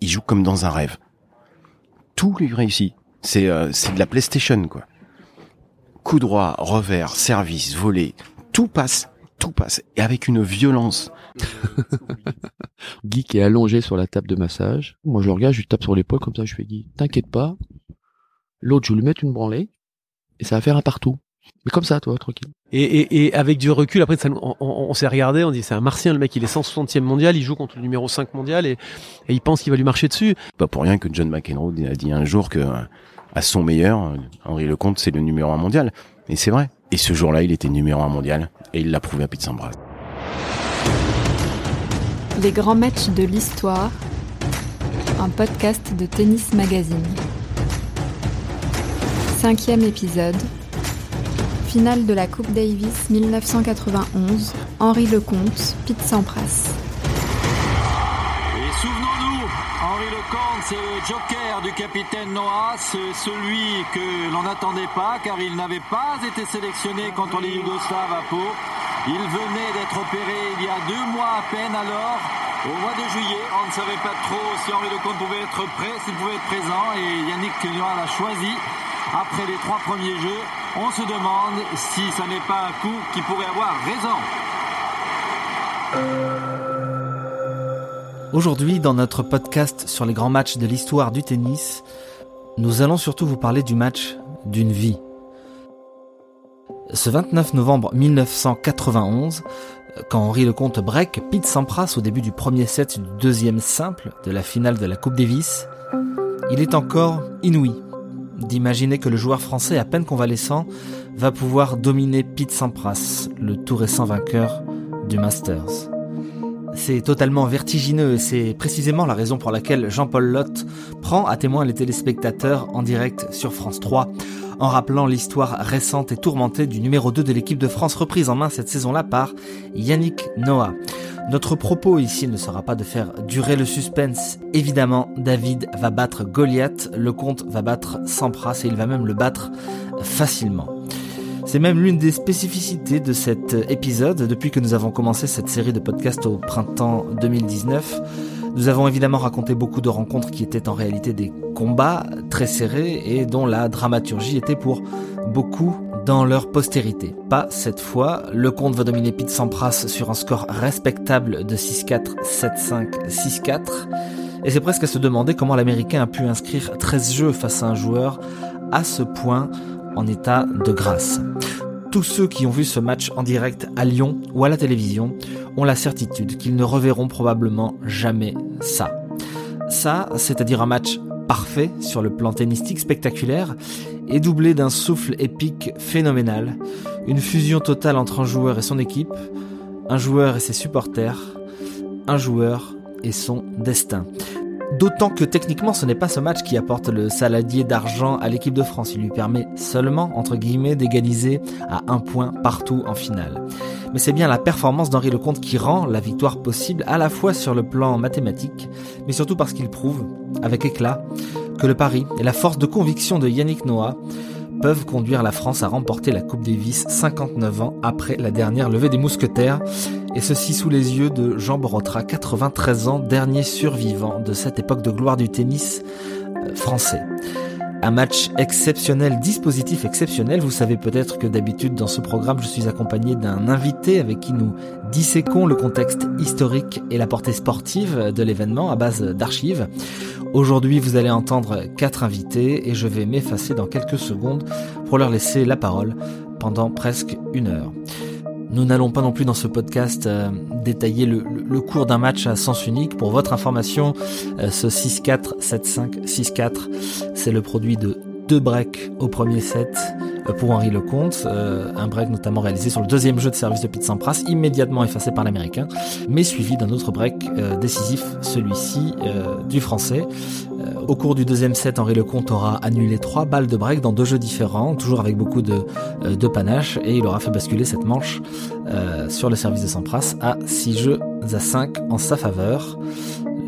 il joue comme dans un rêve. Tout lui réussit. C'est euh, c'est de la PlayStation quoi. Coup droit, revers, service, volé, tout passe, tout passe et avec une violence. Guy qui est allongé sur la table de massage. Moi je le regarde, je lui tape sur l'épaule comme ça, je fais Guy, t'inquiète pas. L'autre, je lui mettre une branlée et ça va faire un partout. Mais comme ça, toi, tranquille. Et, et, et avec du recul, après, ça, on, on, on s'est regardé, on dit c'est un martien, le mec, il est 160e mondial, il joue contre le numéro 5 mondial et, et il pense qu'il va lui marcher dessus. Pas pour rien que John McEnroe a dit un jour que à son meilleur, Henri Lecomte, c'est le numéro 1 mondial. Et c'est vrai. Et ce jour-là, il était numéro 1 mondial et il l'a prouvé à Pete Sampras. Les grands matchs de l'histoire, un podcast de Tennis Magazine. Cinquième épisode. Finale de la Coupe Davis 1991. Henri Lecomte, Pete Sampras. Et souvenons-nous, Henri Lecomte, c'est le joker du capitaine Noah, celui que l'on n'attendait pas car il n'avait pas été sélectionné contre les Yougoslaves à Pau. Il venait d'être opéré il y a deux mois à peine alors. Au mois de juillet, on ne savait pas trop si Henri Lecomte pouvait être prêt, s'il pouvait être présent et Yannick Noah l'a choisi. Après les trois premiers jeux, on se demande si ça n'est pas un coup qui pourrait avoir raison. Aujourd'hui, dans notre podcast sur les grands matchs de l'histoire du tennis, nous allons surtout vous parler du match d'une vie. Ce 29 novembre 1991, quand Henri Lecomte break Pete Sampras au début du premier set du deuxième simple de la finale de la Coupe Davis, il est encore inouï d'imaginer que le joueur français à peine convalescent va pouvoir dominer Pete Sampras, le tout récent vainqueur du Masters. C'est totalement vertigineux et c'est précisément la raison pour laquelle Jean-Paul Lotte prend à témoin les téléspectateurs en direct sur France 3 en rappelant l'histoire récente et tourmentée du numéro 2 de l'équipe de France reprise en main cette saison-là par Yannick Noah. Notre propos ici ne sera pas de faire durer le suspense. Évidemment, David va battre Goliath, le comte va battre Sampras et il va même le battre facilement. C'est même l'une des spécificités de cet épisode depuis que nous avons commencé cette série de podcasts au printemps 2019. Nous avons évidemment raconté beaucoup de rencontres qui étaient en réalité des combats très serrés et dont la dramaturgie était pour beaucoup dans leur postérité. Pas cette fois, le comte va dominer Pete Sampras sur un score respectable de 6-4, 7-5, 6-4. Et c'est presque à se demander comment l'Américain a pu inscrire 13 jeux face à un joueur à ce point en état de grâce. Tous ceux qui ont vu ce match en direct à Lyon ou à la télévision ont la certitude qu'ils ne reverront probablement jamais ça. Ça, c'est-à-dire un match parfait sur le plan tennistique spectaculaire et doublé d'un souffle épique phénoménal, une fusion totale entre un joueur et son équipe, un joueur et ses supporters, un joueur et son destin. D'autant que techniquement ce n'est pas ce match qui apporte le saladier d'argent à l'équipe de France, il lui permet seulement, entre guillemets, d'égaliser à un point partout en finale. Mais c'est bien la performance d'Henri Lecomte qui rend la victoire possible à la fois sur le plan mathématique, mais surtout parce qu'il prouve, avec éclat, que le pari et la force de conviction de Yannick Noah peuvent conduire la France à remporter la Coupe Davis 59 ans après la dernière levée des mousquetaires, et ceci sous les yeux de Jean Borotra, 93 ans, dernier survivant de cette époque de gloire du tennis euh, français. Un match exceptionnel, dispositif exceptionnel. Vous savez peut-être que d'habitude dans ce programme, je suis accompagné d'un invité avec qui nous disséquons le contexte historique et la portée sportive de l'événement à base d'archives. Aujourd'hui, vous allez entendre quatre invités et je vais m'effacer dans quelques secondes pour leur laisser la parole pendant presque une heure. Nous n'allons pas non plus dans ce podcast euh, détailler le, le, cours d'un match à sens unique. Pour votre information, euh, ce 6-4, 7-5, 6-4, c'est le produit de deux breaks au premier set pour Henri Lecomte, euh, un break notamment réalisé sur le deuxième jeu de service de Pete Sampras, immédiatement effacé par l'américain, mais suivi d'un autre break euh, décisif, celui-ci du français. au cours du deuxième set, Henri Lecomte aura annulé trois balles de break dans deux jeux différents, toujours avec beaucoup de, de panache, et il aura fait basculer cette manche sur le service de Sampras à 6 jeux à 5 en sa faveur.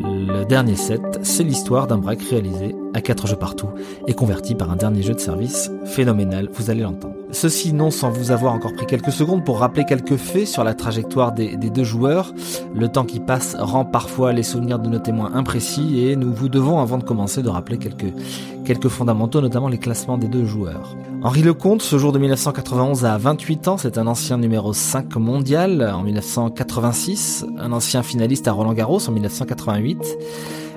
Le dernier set, c'est l'histoire d'un break réalisé à 4 jeux partout et converti par un dernier jeu de service phénoménal, vous allez l'entendre. Ceci non sans vous avoir encore pris quelques secondes pour rappeler quelques faits sur la trajectoire des, deux joueurs. Le temps qui passe rend parfois les souvenirs de nos témoins imprécis et nous vous devons avant de commencer de rappeler quelques fondamentaux, notamment les classements des deux joueurs. Henri Lecomte, ce jour de 1991 a 28 ans, c'est un ancien numéro 5 mondial en 1986, un ancien finaliste à Roland Garros en 1988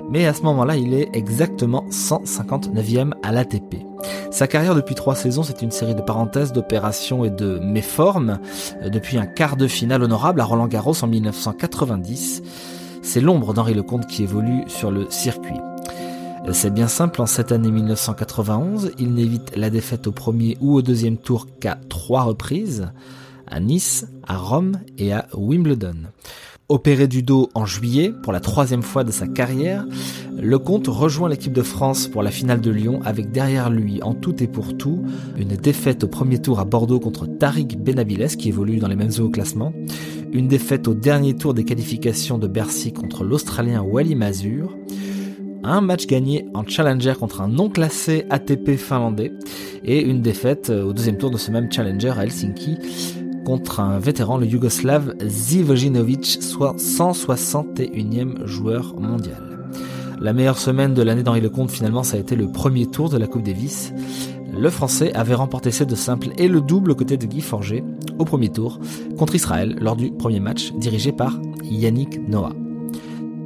mais à ce moment-là, il est exactement 159e à l'ATP. Sa carrière depuis trois saisons, c'est une série de parenthèses, d'opérations et de méformes. Euh, depuis un quart de finale honorable à Roland Garros en 1990, c'est l'ombre d'Henri Lecomte qui évolue sur le circuit. C'est bien simple, en cette année 1991, il n'évite la défaite au premier ou au deuxième tour qu'à trois reprises, à Nice, à Rome et à Wimbledon. Opéré du dos en juillet pour la troisième fois de sa carrière, Lecomte rejoint l'équipe de France pour la finale de Lyon avec derrière lui en tout et pour tout une défaite au premier tour à Bordeaux contre Tariq Benabiles qui évolue dans les mêmes eaux au classement, une défaite au dernier tour des qualifications de Bercy contre l'Australien Wally Mazur, un match gagné en challenger contre un non classé ATP finlandais et une défaite au deuxième tour de ce même challenger à Helsinki contre un vétéran, le Yougoslave Zivojinovic, soit 161e joueur mondial. La meilleure semaine de l'année d'Henri Lecomte, finalement, ça a été le premier tour de la Coupe Davis. Le Français avait remporté ses deux simples et le double aux côtés de Guy Forger au premier tour contre Israël lors du premier match dirigé par Yannick Noah.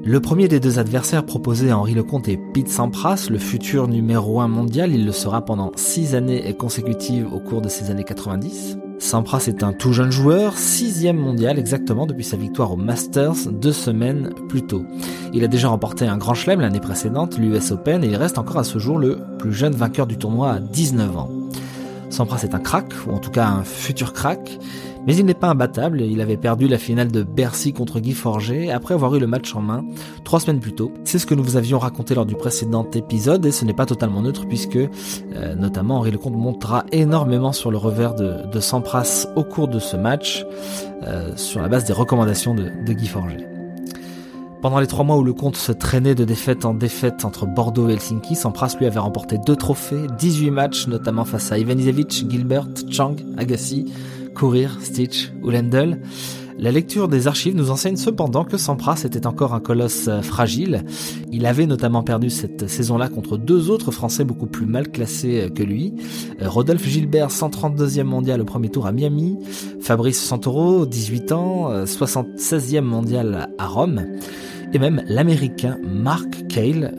Le premier des deux adversaires proposés à Henri Lecomte est Pete Sampras, le futur numéro 1 mondial. Il le sera pendant six années consécutives au cours de ces années 90. Sampras est un tout jeune joueur, sixième mondial exactement depuis sa victoire au Masters deux semaines plus tôt. Il a déjà remporté un grand chelem l'année précédente, l'US Open, et il reste encore à ce jour le plus jeune vainqueur du tournoi à 19 ans. Sampras est un crack, ou en tout cas un futur crack. Mais il n'est pas imbattable, il avait perdu la finale de Bercy contre Guy Forger après avoir eu le match en main trois semaines plus tôt. C'est ce que nous vous avions raconté lors du précédent épisode et ce n'est pas totalement neutre puisque euh, notamment Henri Lecomte montera énormément sur le revers de, de Sampras au cours de ce match euh, sur la base des recommandations de, Guy Forger. Pendant les trois mois où le compte se traînait de défaite en défaite entre Bordeaux et Helsinki, Sampras lui avait remporté deux trophées, 18 matchs, notamment face à Ivanisevic, Gilbert, Chang, Agassi, Courir, Stitch ou Lendl. La lecture des archives nous enseigne cependant que Sampras était encore un colosse euh, fragile. Il avait notamment perdu cette saison-là contre deux autres Français beaucoup plus mal classés euh, que lui. Euh, Rodolphe Gilbert, 132e mondial au premier tour à Miami. Fabrice Santoro, 18 ans, 76e mondial à Rome. Et même l'américain Mark Cale,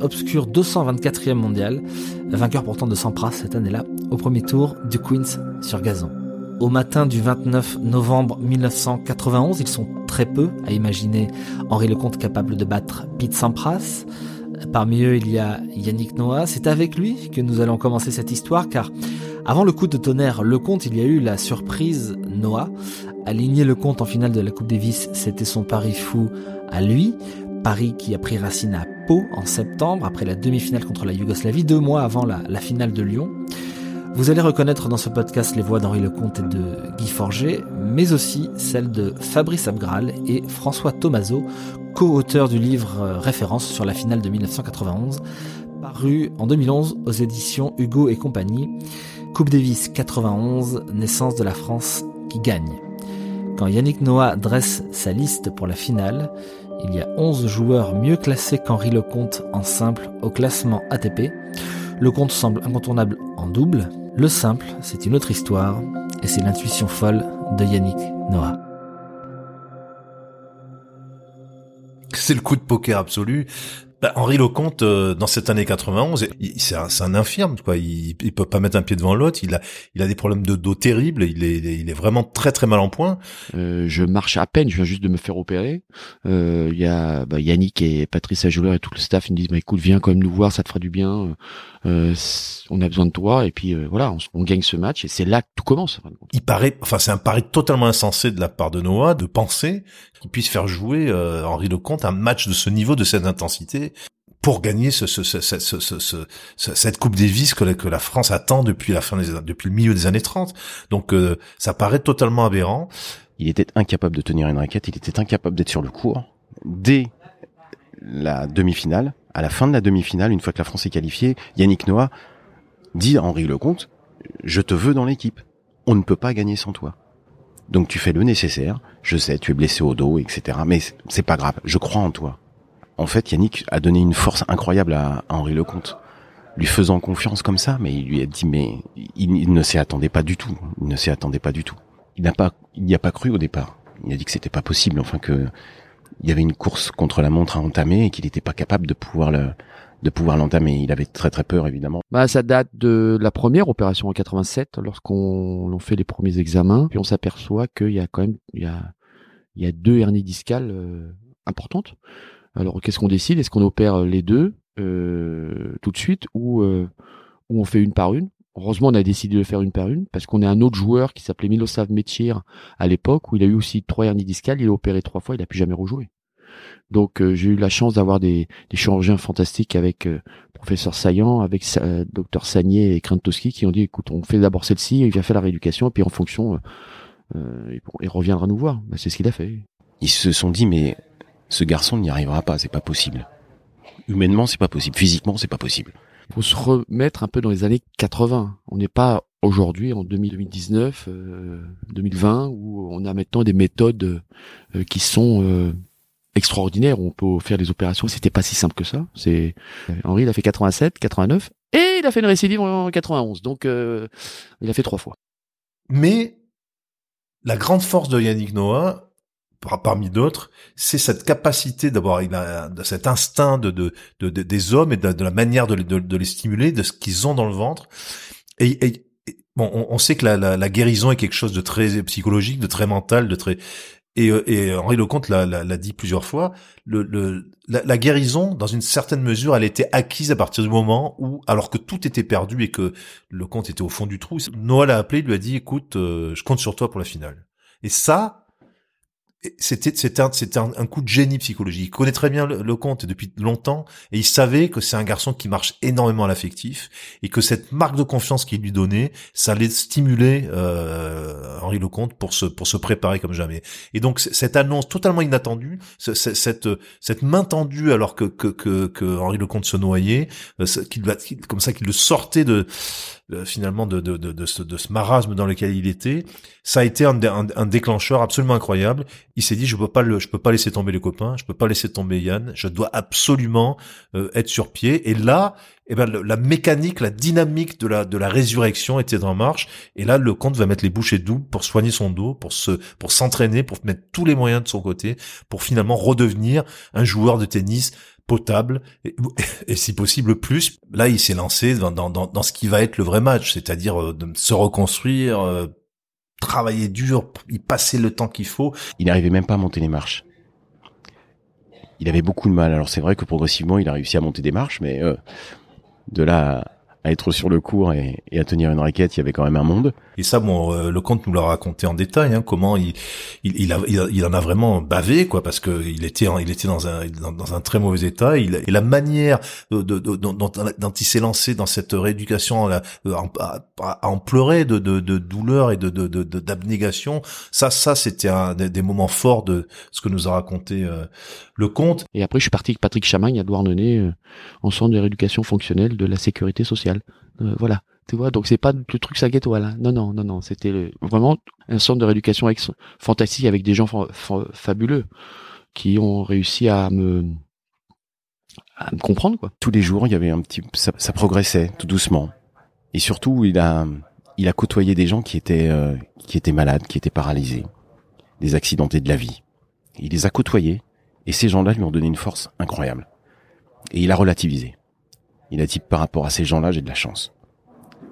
obscur 224e mondial, vainqueur pourtant de Sampras cette année-là, au premier tour du Queens sur gazon. Au matin du 29 novembre 1991, ils sont très peu à imaginer Henri Lecomte capable de battre Pete Sampras. Parmi eux, il y a Yannick Noah. C'est avec lui que nous allons commencer cette histoire car avant le coup de tonnerre Lecomte, il y a eu la surprise Noah. Aligner Lecomte en finale de la Coupe Davis, c'était son pari fou à lui. Paris qui a pris racine à Pau en septembre après la demi-finale contre la Yougoslavie, deux mois avant la, la finale de Lyon. Vous allez reconnaître dans ce podcast les voix d'Henri Lecomte et de Guy Forger, mais aussi celles de Fabrice Abgral et François Tomaso, co-auteur du livre euh, référence sur la finale de 1991, paru en 2011 aux éditions Hugo et compagnie, Coupe Davis 91, naissance de la France qui gagne. Quand Yannick Noah dresse sa liste pour la finale, il y a 11 joueurs mieux classés qu'Henri Lecomte en simple au classement ATP. Lecomte semble incontournable en double, le simple, c'est une autre histoire, et c'est l'intuition folle de Yannick Noah. C'est le coup de poker absolu. Bah, Henri Lecomte, euh, dans cette année 91, c'est un, un, infirme, quoi. Il, il peut pas mettre un pied devant l'autre. Il a, il a des problèmes de dos terribles. Il est, il est vraiment très très mal en point. Euh, je marche à peine. Je viens juste de me faire opérer. Euh, il y a bah, Yannick et Patrice Ajouleur et tout le staff. Ils me disent, bah, écoute, viens quand même nous voir, ça te fera du bien. Euh, on a besoin de toi. Et puis euh, voilà, on, on, gagne ce match. Et c'est là que tout commence. Il paraît, enfin, c'est un pari totalement insensé de la part de Noah de penser qu'il puisse faire jouer euh, Henri Lecomte un match de ce niveau, de cette intensité pour gagner ce, ce, ce, cette Coupe Davis que la, que la France attend depuis la fin des, depuis le milieu des années 30. Donc euh, ça paraît totalement aberrant. Il était incapable de tenir une raquette, il était incapable d'être sur le court. Dès la demi-finale, à la fin de la demi-finale, une fois que la France est qualifiée, Yannick Noah dit à Henri Lecomte, je te veux dans l'équipe. On ne peut pas gagner sans toi. Donc tu fais le nécessaire. Je sais, tu es blessé au dos, etc. Mais c'est pas grave. Je crois en toi. En fait, Yannick a donné une force incroyable à, Henri Lecomte, lui faisant confiance comme ça. Mais il lui a dit, mais il, ne s'y attendait pas du tout. Il ne s'y attendait pas du tout. Il n'a pas, il n'y a pas cru au départ. Il a dit que c'était pas possible. Enfin que il y avait une course contre la montre à entamer et qu'il n'était pas capable de pouvoir le, de pouvoir l'entamer. Il avait très très peur évidemment. Bah ça date de la première opération en 87 lorsqu'on fait les premiers examens, puis on s'aperçoit qu'il y a quand même il y a il y a deux hernies discales euh, importantes. Alors qu'est-ce qu'on décide? Est-ce qu'on opère les deux euh, tout de suite ou euh, ou on fait une par une? Heureusement, on a décidé de faire une par une parce qu'on a un autre joueur qui s'appelait Miloslav Metir à l'époque où il a eu aussi trois hernies discales. Il a opéré trois fois, il a plus jamais rejoué. Donc euh, j'ai eu la chance d'avoir des, des chirurgiens fantastiques avec euh, professeur Saillant, avec euh, docteur Sagné et Krantowski qui ont dit écoute on fait d'abord celle-ci, il vient faire la rééducation et puis en fonction euh, il reviendra nous voir. Bah, c'est ce qu'il a fait. Ils se sont dit mais ce garçon n'y arrivera pas, c'est pas possible. Humainement c'est pas possible, physiquement c'est pas possible. Faut se remettre un peu dans les années 80. On n'est pas aujourd'hui en 2019, 2020 où on a maintenant des méthodes qui sont extraordinaire on peut faire des opérations. C'était pas si simple que ça. C'est Henri, il a fait 87, 89 et il a fait une récidive en 91. Donc euh, il a fait trois fois. Mais la grande force de Yannick Noah, parmi d'autres, c'est cette capacité d'avoir cet instinct de, de, de, des hommes et de, la manière de, les stimuler, de ce qu'ils ont dans le ventre. Et, bon, on, sait que la, la, la, guérison est quelque chose de très psychologique, de très mental, de très et, euh, et Henri Lecomte l'a dit plusieurs fois, le, le, la, guérison, dans une certaine mesure, elle était acquise à partir du moment où, alors que tout était perdu et que le compte était au fond du trou, Noël l'a appelé, lui a dit, écoute, euh, je compte sur toi pour la finale. Et ça, c'était c'était un, un, coup de génie psychologique. Il connaît très bien le, comte depuis longtemps et il savait que c'est un garçon qui marche énormément à l'affectif et que cette marque de confiance qu'il lui donnait, ça allait stimuler euh, Henri Lecomte pour se pour se préparer comme jamais. Et donc cette annonce totalement inattendue, cette cette main tendue alors que que que, que Henri Lecomte se noyait, euh, qu'il comme ça qu'il le sortait de finalement de, de, de, de, ce, de ce marasme dans lequel il était, ça a été un, un, déclencheur absolument incroyable. Il s'est dit je peux pas le, je peux pas laisser tomber les copains, je peux pas laisser tomber Yann, je dois absolument euh, être sur pied. Et là, eh ben la mécanique, la dynamique de la de la résurrection était en marche. Et là, le comte va mettre les bouchées doubles pour soigner son dos, pour se pour s'entraîner, pour mettre tous les moyens de son côté, pour finalement redevenir un joueur de tennis potable et, si possible plus. Là, il s'est lancé dans, dans, dans, ce qui va être le vrai match, c'est-à-dire euh, de se reconstruire, euh, travailler dur, y passer le temps qu'il faut. Il n'arrivait même pas à monter les marches. Il avait beaucoup de mal. Alors c'est vrai que progressivement, il a réussi à monter des marches, mais euh, de là à être sur le cours et, à tenir une raquette, il y avait quand même un monde. Et ça, bon, euh, le comte nous l'a raconté en détail, hein, comment il, il, il, a, il, en a vraiment bavé, quoi, parce que il était, il était dans un, dans, un très mauvais état. Il, et la manière de, de, dont, dont, il s'est lancé dans cette rééducation, à, à, en pleurer de, de, de douleur et de, de, d'abnégation, ça, ça, c'était un des, moments forts de ce que nous a raconté euh, le comte. Et après, je suis parti avec Patrick Chamagne à Douarnenez, euh, en centre de rééducation fonctionnelle de la sécurité sociale. Euh, voilà. Tu vois, donc c'est pas le truc 5 étoiles. Hein. Non, non, non, non. C'était vraiment un centre de rééducation fantastique avec des gens fabuleux qui ont réussi à me à me comprendre quoi. Tous les jours, il y avait un petit, ça, ça progressait tout doucement. Et surtout, il a, il a côtoyé des gens qui étaient, euh, qui étaient malades, qui étaient paralysés, des accidentés de la vie. Il les a côtoyés, et ces gens-là lui ont donné une force incroyable. Et il a relativisé. Il a dit par rapport à ces gens-là, j'ai de la chance.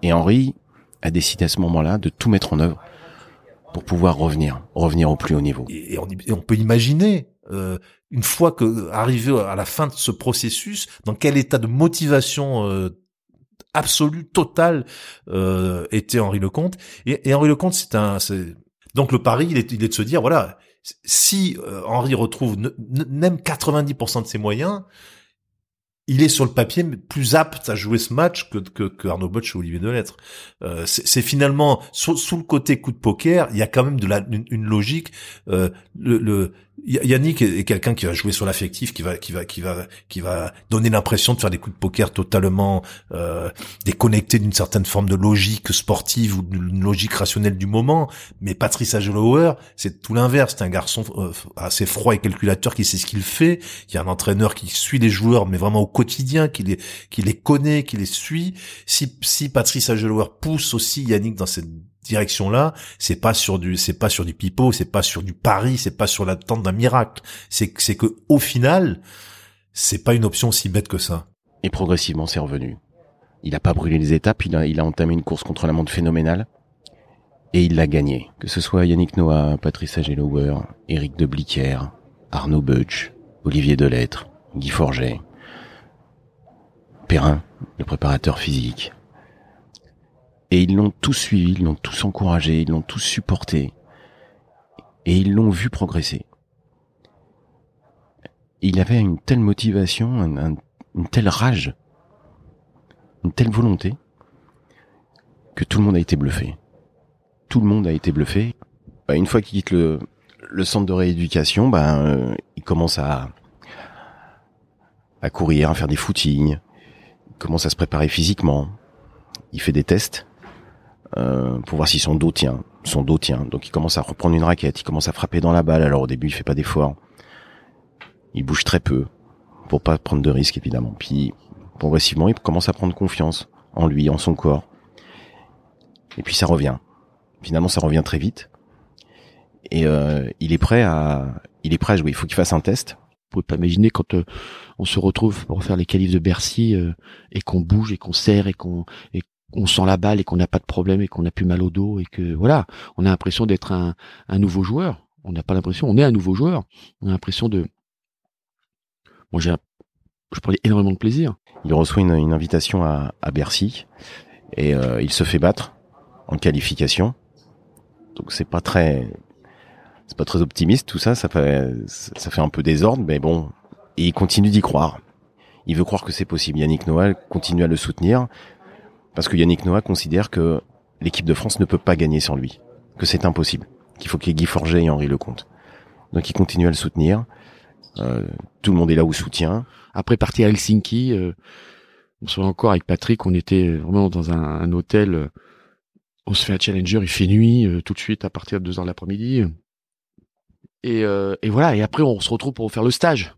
Et Henri a décidé à ce moment-là de tout mettre en œuvre pour pouvoir revenir, revenir au plus haut niveau. Et, on, peut imaginer euh, une fois que arrivé à la fin de ce processus, dans quel état de motivation euh, absolue, totale euh, était Henri Lecomte. Et, et Henri Lecomte, c'est un, donc le pari, il est, il est de se dire voilà, si euh, Henri retrouve même 90% de ses moyens, il est sur le papier plus apte à jouer ce match que, que, que Arnaud Botch ou Olivier Delettre. Euh, c'est finalement sous, le côté coup de poker, il y a quand même de la une, logique. Euh, le, Yannick est quelqu'un qui va jouer sur l'affectif, qui va, qui va, qui va, qui va donner l'impression de faire des coups de poker totalement euh, déconnectés d'une certaine forme de logique sportive ou d'une logique rationnelle du moment. Mais Patrice Agelower, c'est tout l'inverse. C'est un garçon euh, assez froid et calculateur qui sait ce qu'il fait. Il y a un entraîneur qui suit les joueurs, mais vraiment au quotidien, qui les, qui les connaît, qui les suit. Si, si Patrice Agelower pousse aussi Yannick dans cette direction-là, c'est pas sur du, c'est pas sur du pipeau, c'est pas sur du pari, c'est pas sur l'attente d'un miracle. C'est, c'est que au final, c'est pas une option aussi bête que ça. Et progressivement, c'est revenu. Il a pas brûlé les étapes, il a, entamé une course contre la montre phénoménale. Et il l'a gagné. Que ce soit Yannick Noah, Patrice Agelower, Eric de Bliquer, Arnaud Butch, Olivier Delettre, Guy Forget, Perrin, le préparateur physique, et ils l'ont tous suivi, ils l'ont tous encouragé, ils l'ont tous supporté. Et ils l'ont vu progresser. Il avait une telle motivation, une telle rage, une telle volonté, que tout le monde a été bluffé. Tout le monde a été bluffé. Bah, une fois qu'il quitte le, centre de rééducation, ben il commence à à courir, à faire des footings, il commence à se préparer physiquement, il fait des tests, euh, pour voir si son dos tient. Son dos tient. Donc il commence à reprendre une raquette, il commence à frapper dans la balle. Alors au début, il fait pas d'effort. Il bouge très peu pour pas prendre de risques évidemment. Puis progressivement, il commence à prendre confiance en lui, en son corps. Et puis ça revient. Finalement, ça revient très vite. Et euh, il est prêt à, il est prêt à jouer. Il faut qu'il fasse un test. Vous pouvez pas imaginer quand euh, on se retrouve pour faire les qualifs de Bercy et qu'on bouge et qu'on serre et qu'on on sent la balle et qu'on n'a pas de problème et qu'on n'a plus mal au dos et que voilà, on a l'impression d'être un, nouveau joueur. On n'a pas l'impression, on est un nouveau joueur. On a l'impression de. Moi, j'ai, je prenais énormément de plaisir. Il reçoit une, invitation à, Bercy et euh, il se fait battre en qualification. Donc c'est pas très, c'est pas très optimiste tout ça. Ça fait, ça fait un peu désordre, mais bon. Et il continue d'y croire. Il veut croire que c'est possible. Yannick Noël continue à le soutenir. Parce que Yannick Noah considère que l'équipe de France ne peut pas gagner sans lui, que c'est impossible, qu'il faut qu'il y ait Guy Forget et Henri Lecomte. Donc il continue à le soutenir. Euh, tout le monde est là où soutient. Après partir à Helsinki, euh, on se voit encore avec Patrick, on était vraiment dans un, hôtel. Euh, on se fait un challenger, il fait nuit tout de suite à partir de 2 heures de l'après-midi. Et, et, voilà, et après on se retrouve pour faire le stage.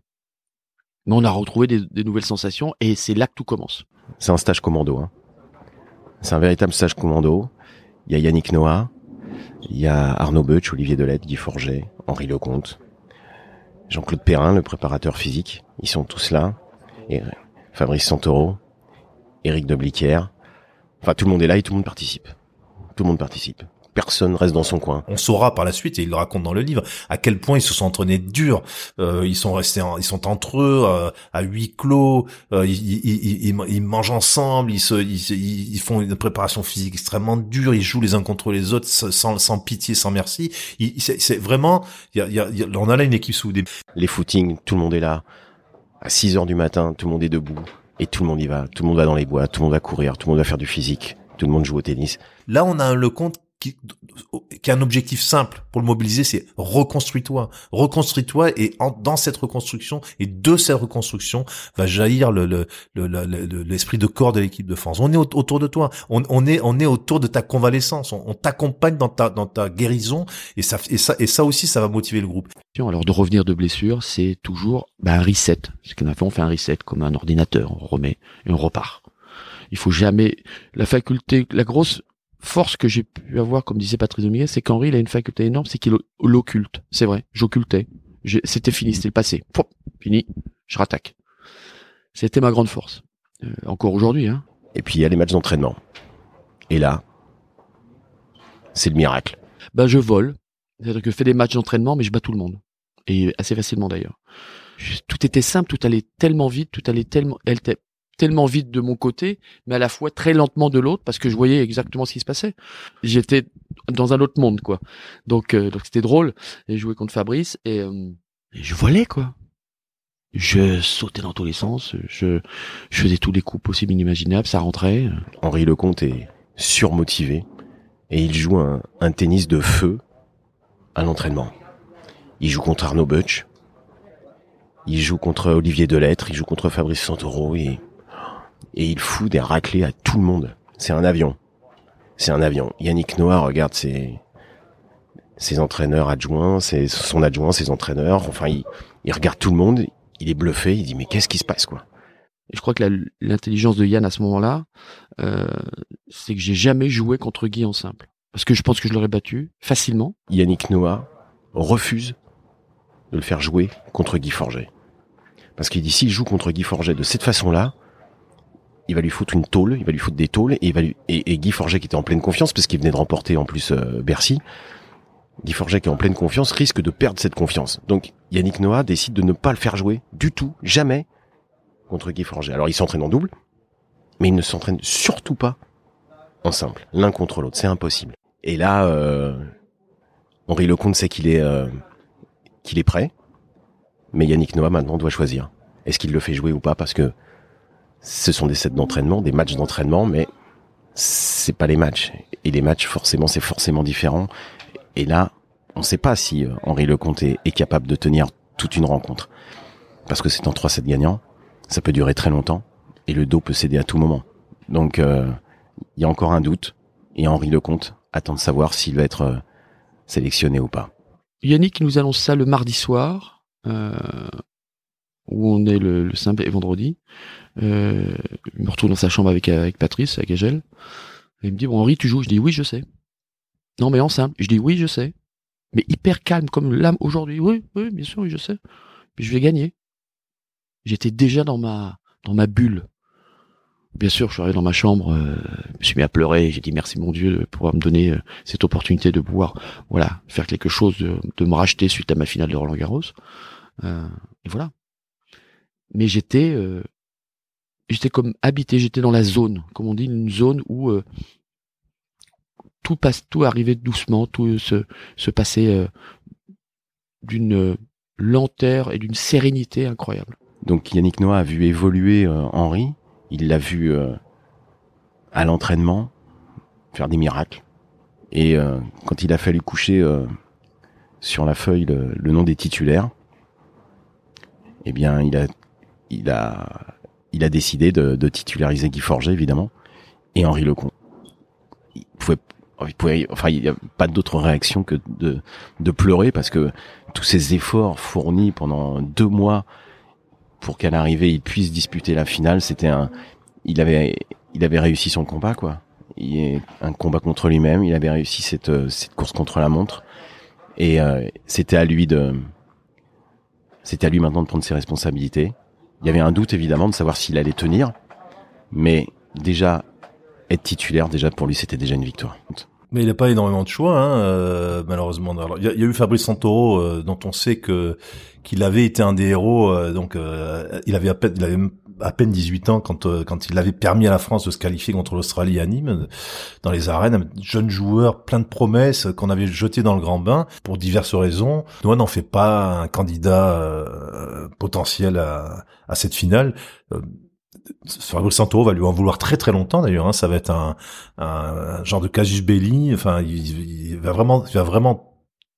Mais on a retrouvé des, des nouvelles sensations et c'est là que tout commence. C'est un stage commando. Hein. C'est un véritable stage commando. Il y a Yannick Noah, il y a Arnaud Butch, Olivier Delette, Guy Forget, Henri Lecomte, Jean-Claude Perrin, le préparateur physique. Ils sont tous là. Et Fabrice Santoro, Éric Debliquière. Enfin, tout le monde est là et tout le monde participe. Tout le monde participe personne reste dans son coin. On saura par la suite, et il le raconte dans le livre, à quel point ils se sont entraînés dur. Euh, ils sont restés, ils sont entre eux euh, à huis clos. Euh, ils, ils, mangent ensemble. Ils, se, ils, font une préparation physique extrêmement dure. Ils jouent les uns contre les autres sans, sans pitié, sans merci. C'est vraiment, y a, y a, on a là une équipe soudée. Les footings, tout le monde est là. À 6 heures du matin, tout le monde est debout. Et tout le monde y va. Tout le monde va dans les bois. Tout le monde va courir. Tout le monde va faire du physique. Tout le monde joue au tennis. Là, on a un Lecomte qui, qui a un objectif simple pour le mobiliser, c'est reconstruis-toi, reconstruis-toi et dans cette reconstruction et de cette reconstruction va jaillir le, l'esprit le, de corps de l'équipe de France. On est autour de toi, on, on, est on est autour de ta convalescence, on, t'accompagne dans ta dans ta guérison et ça et ça et ça aussi ça va motiver le groupe. Alors de revenir de blessure, c'est toujours bah, un reset. Ce qu'on a fait, on fait un reset comme un ordinateur, on remet et on repart. Il faut jamais la faculté, la grosse force que j'ai pu avoir, comme disait Patrice Dominguez, c'est qu'Henri, il a une faculté énorme, c'est qu'il l'occulte. C'est vrai, j'occultais. C'était fini, c'était le passé. fini, je rattaque. C'était ma grande force. Euh, encore aujourd'hui. Hein. Et puis il y a les matchs d'entraînement. Et là, c'est le miracle. Bah je vole. C'est-à-dire que je fais des matchs d'entraînement, mais je bats tout le monde. Et assez facilement d'ailleurs. Tout était simple, tout allait tellement vite, tout allait tellement, elle, tellement vite de mon côté, mais à la fois très lentement de l'autre parce que je voyais exactement ce qui se passait. J'étais dans un autre monde, quoi. Donc, euh, donc c'était drôle. Et jouer contre Fabrice et, euh, je volais, quoi. Je sautais dans tous les sens. Je, je faisais tous les coups possibles, inimaginables. Ça rentrait. Henri Lecomte est surmotivé et il joue un, un tennis de feu à l'entraînement. Il joue contre Arnaud Butch. Il joue contre Olivier Delettre. Il joue contre Fabrice Santoro et il fout des raclés à tout le monde. C'est un avion. C'est un avion. Yannick Noah regarde ses, ses entraîneurs adjoints, ses, son adjoint, ses entraîneurs. Enfin, il, il regarde tout le monde. Il est bluffé. Il dit mais qu'est-ce qui se passe quoi? Je crois que l'intelligence de Yann à ce moment-là, euh, c'est que j'ai jamais joué contre Guy en simple. Parce que je pense que je l'aurais battu facilement. Yannick Noah refuse de le faire jouer contre Guy Forget. Parce qu'il dit s'il joue contre Guy Forget de cette façon-là, il va lui foutre une tôle, il va lui foutre des tôles, et, il va lui, et, Guy Forget qui était en pleine confiance, parce qu'il venait de remporter en plus euh, Bercy, Guy Forget qui est en pleine confiance risque de perdre cette confiance. Donc Yannick Noah décide de ne pas le faire jouer du tout, jamais, contre Guy Forget. Alors il s'entraîne en double, mais il ne s'entraîne surtout pas en simple, l'un contre l'autre, c'est impossible. Et là, euh, Henri Lecomte sait qu'il est euh, qu'il est prêt, mais Yannick Noah maintenant doit choisir. Est-ce qu'il le fait jouer ou pas? Parce que ce sont des sets d'entraînement, des matchs d'entraînement, mais c'est pas les matchs. Et les matchs, forcément, c'est forcément différent. Et là, on ne sait pas si euh, Henri Lecomte est, capable de tenir toute une rencontre. Parce que c'est en 3 sets gagnants ça peut durer très longtemps et le dos peut céder à tout moment. Donc euh, il y a encore un doute et Henri Lecomte attend de savoir s'il va être euh, sélectionné ou pas. Yannick nous annonce ça le mardi soir, où on est le, le samedi et vendredi. Euh, il me retrouve dans sa chambre avec, avec Patrice, avec Agel. il me dit, bon Henri, tu joues? Je dis, oui, je sais. Non, mais en simple. Je dis, oui, je sais. Mais hyper calme, comme l'âme aujourd'hui. Oui, oui, bien sûr, oui, je sais. Puis je vais gagner j'étais déjà dans ma dans ma bulle. Bien sûr, je suis arrivé dans ma chambre, euh, je me suis mis à pleurer, j'ai dit merci mon Dieu de pouvoir me donner euh, cette opportunité de pouvoir voilà, faire quelque chose, de, de me racheter suite à ma finale de Roland Garros. Euh, et voilà. Mais j'étais j'étais comme habité, j'étais dans la zone, comme on dit, une zone où tout passe, tout arrivait doucement, tout se, se passait d'une lenteur et d'une sérénité incroyable. Donc Yannick Noah a vu évoluer euh, Henri, il l'a vu euh, à l'entraînement faire des miracles. Et euh, quand il a fallu coucher sur la feuille le, nom des titulaires, eh bien il a il a il a décidé de, titulariser Guy Forget évidemment et Henri Lecomte. Il pouvait il pouvait, enfin, il n'y a pas d'autre réaction que de, de pleurer parce que tous ces efforts fournis pendant deux mois pour qu'à l'arrivée il puisse disputer la finale, c'était un, il avait, il avait réussi son combat quoi. Il est un combat contre lui-même. Il avait réussi cette cette course contre la montre et euh, c'était à lui de, c'était à lui maintenant de prendre ses responsabilités. Il y avait un doute évidemment de savoir s'il allait tenir, mais déjà être titulaire déjà pour lui c'était déjà une victoire. Mais il n'a pas énormément de choix, hein, euh, malheureusement. il y, a eu Fabrice Santoro, euh, dont on sait que qu'il avait été un des héros. Euh, donc, il avait à peine, il avait à peine 18 ans quand quand il avait permis à la France de se qualifier contre l'Australie à Nîmes dans les arènes. Jeune joueur, plein de promesses qu'on avait jeté dans le grand bain pour diverses raisons. Noah n'en fait pas un candidat potentiel à, à cette finale Fabrice Santoro va lui en vouloir très très longtemps d'ailleurs. Hein. Ça va être un, un, genre de casus belli. Enfin, il, va vraiment, il va vraiment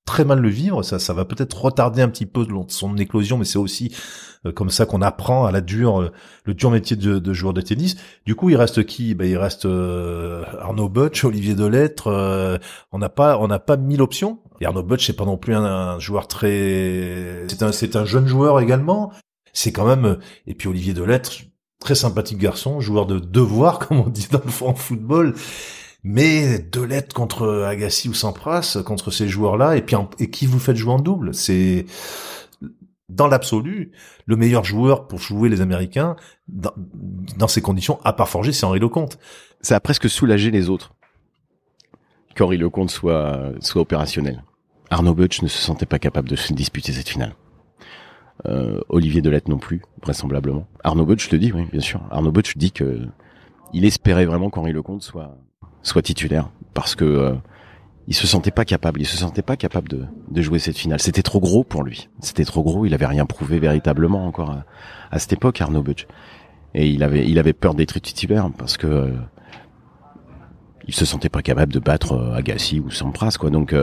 très mal le vivre. Ça, ça va peut-être retarder un petit peu son éclosion, mais c'est aussi euh, comme ça qu'on apprend à la dure, euh, le dur métier de, joueur de tennis. Du coup, il reste qui? Ben, il reste euh, Arnaud Butch, Olivier Delettre. on n'a pas, on n'a pas mille options. Et Arnaud Butch, c'est pas non plus un, joueur très, c'est un, c'est un jeune joueur également. C'est quand même, et puis Olivier Delettre, très sympathique garçon, joueur de devoir, comme on dit dans le football. Mais deux lettres contre Agassi ou Sampras, contre ces joueurs-là, et puis et qui vous faites jouer en double, c'est dans l'absolu le meilleur joueur pour jouer les Américains dans, ces conditions, à part Forger, c'est Henri Lecomte. Ça a presque soulagé les autres qu'Henri Lecomte soit soit opérationnel. Arnaud Butch ne se sentait pas capable de se disputer cette finale. Euh, Olivier Delette non plus, vraisemblablement. Arnaud Butch, te dis, oui, bien sûr. Arnaud Butch dit que il espérait vraiment qu'Henri Lecomte soit soit titulaire parce que euh, il se sentait pas capable, il se sentait pas capable de, de jouer cette finale. C'était trop gros pour lui. C'était trop gros. Il avait rien prouvé véritablement encore à, cette époque, Arnaud Butch. Et il avait il avait peur d'être titulaire parce que euh, il se sentait pas capable de battre Agassi ou Sampras quoi. Donc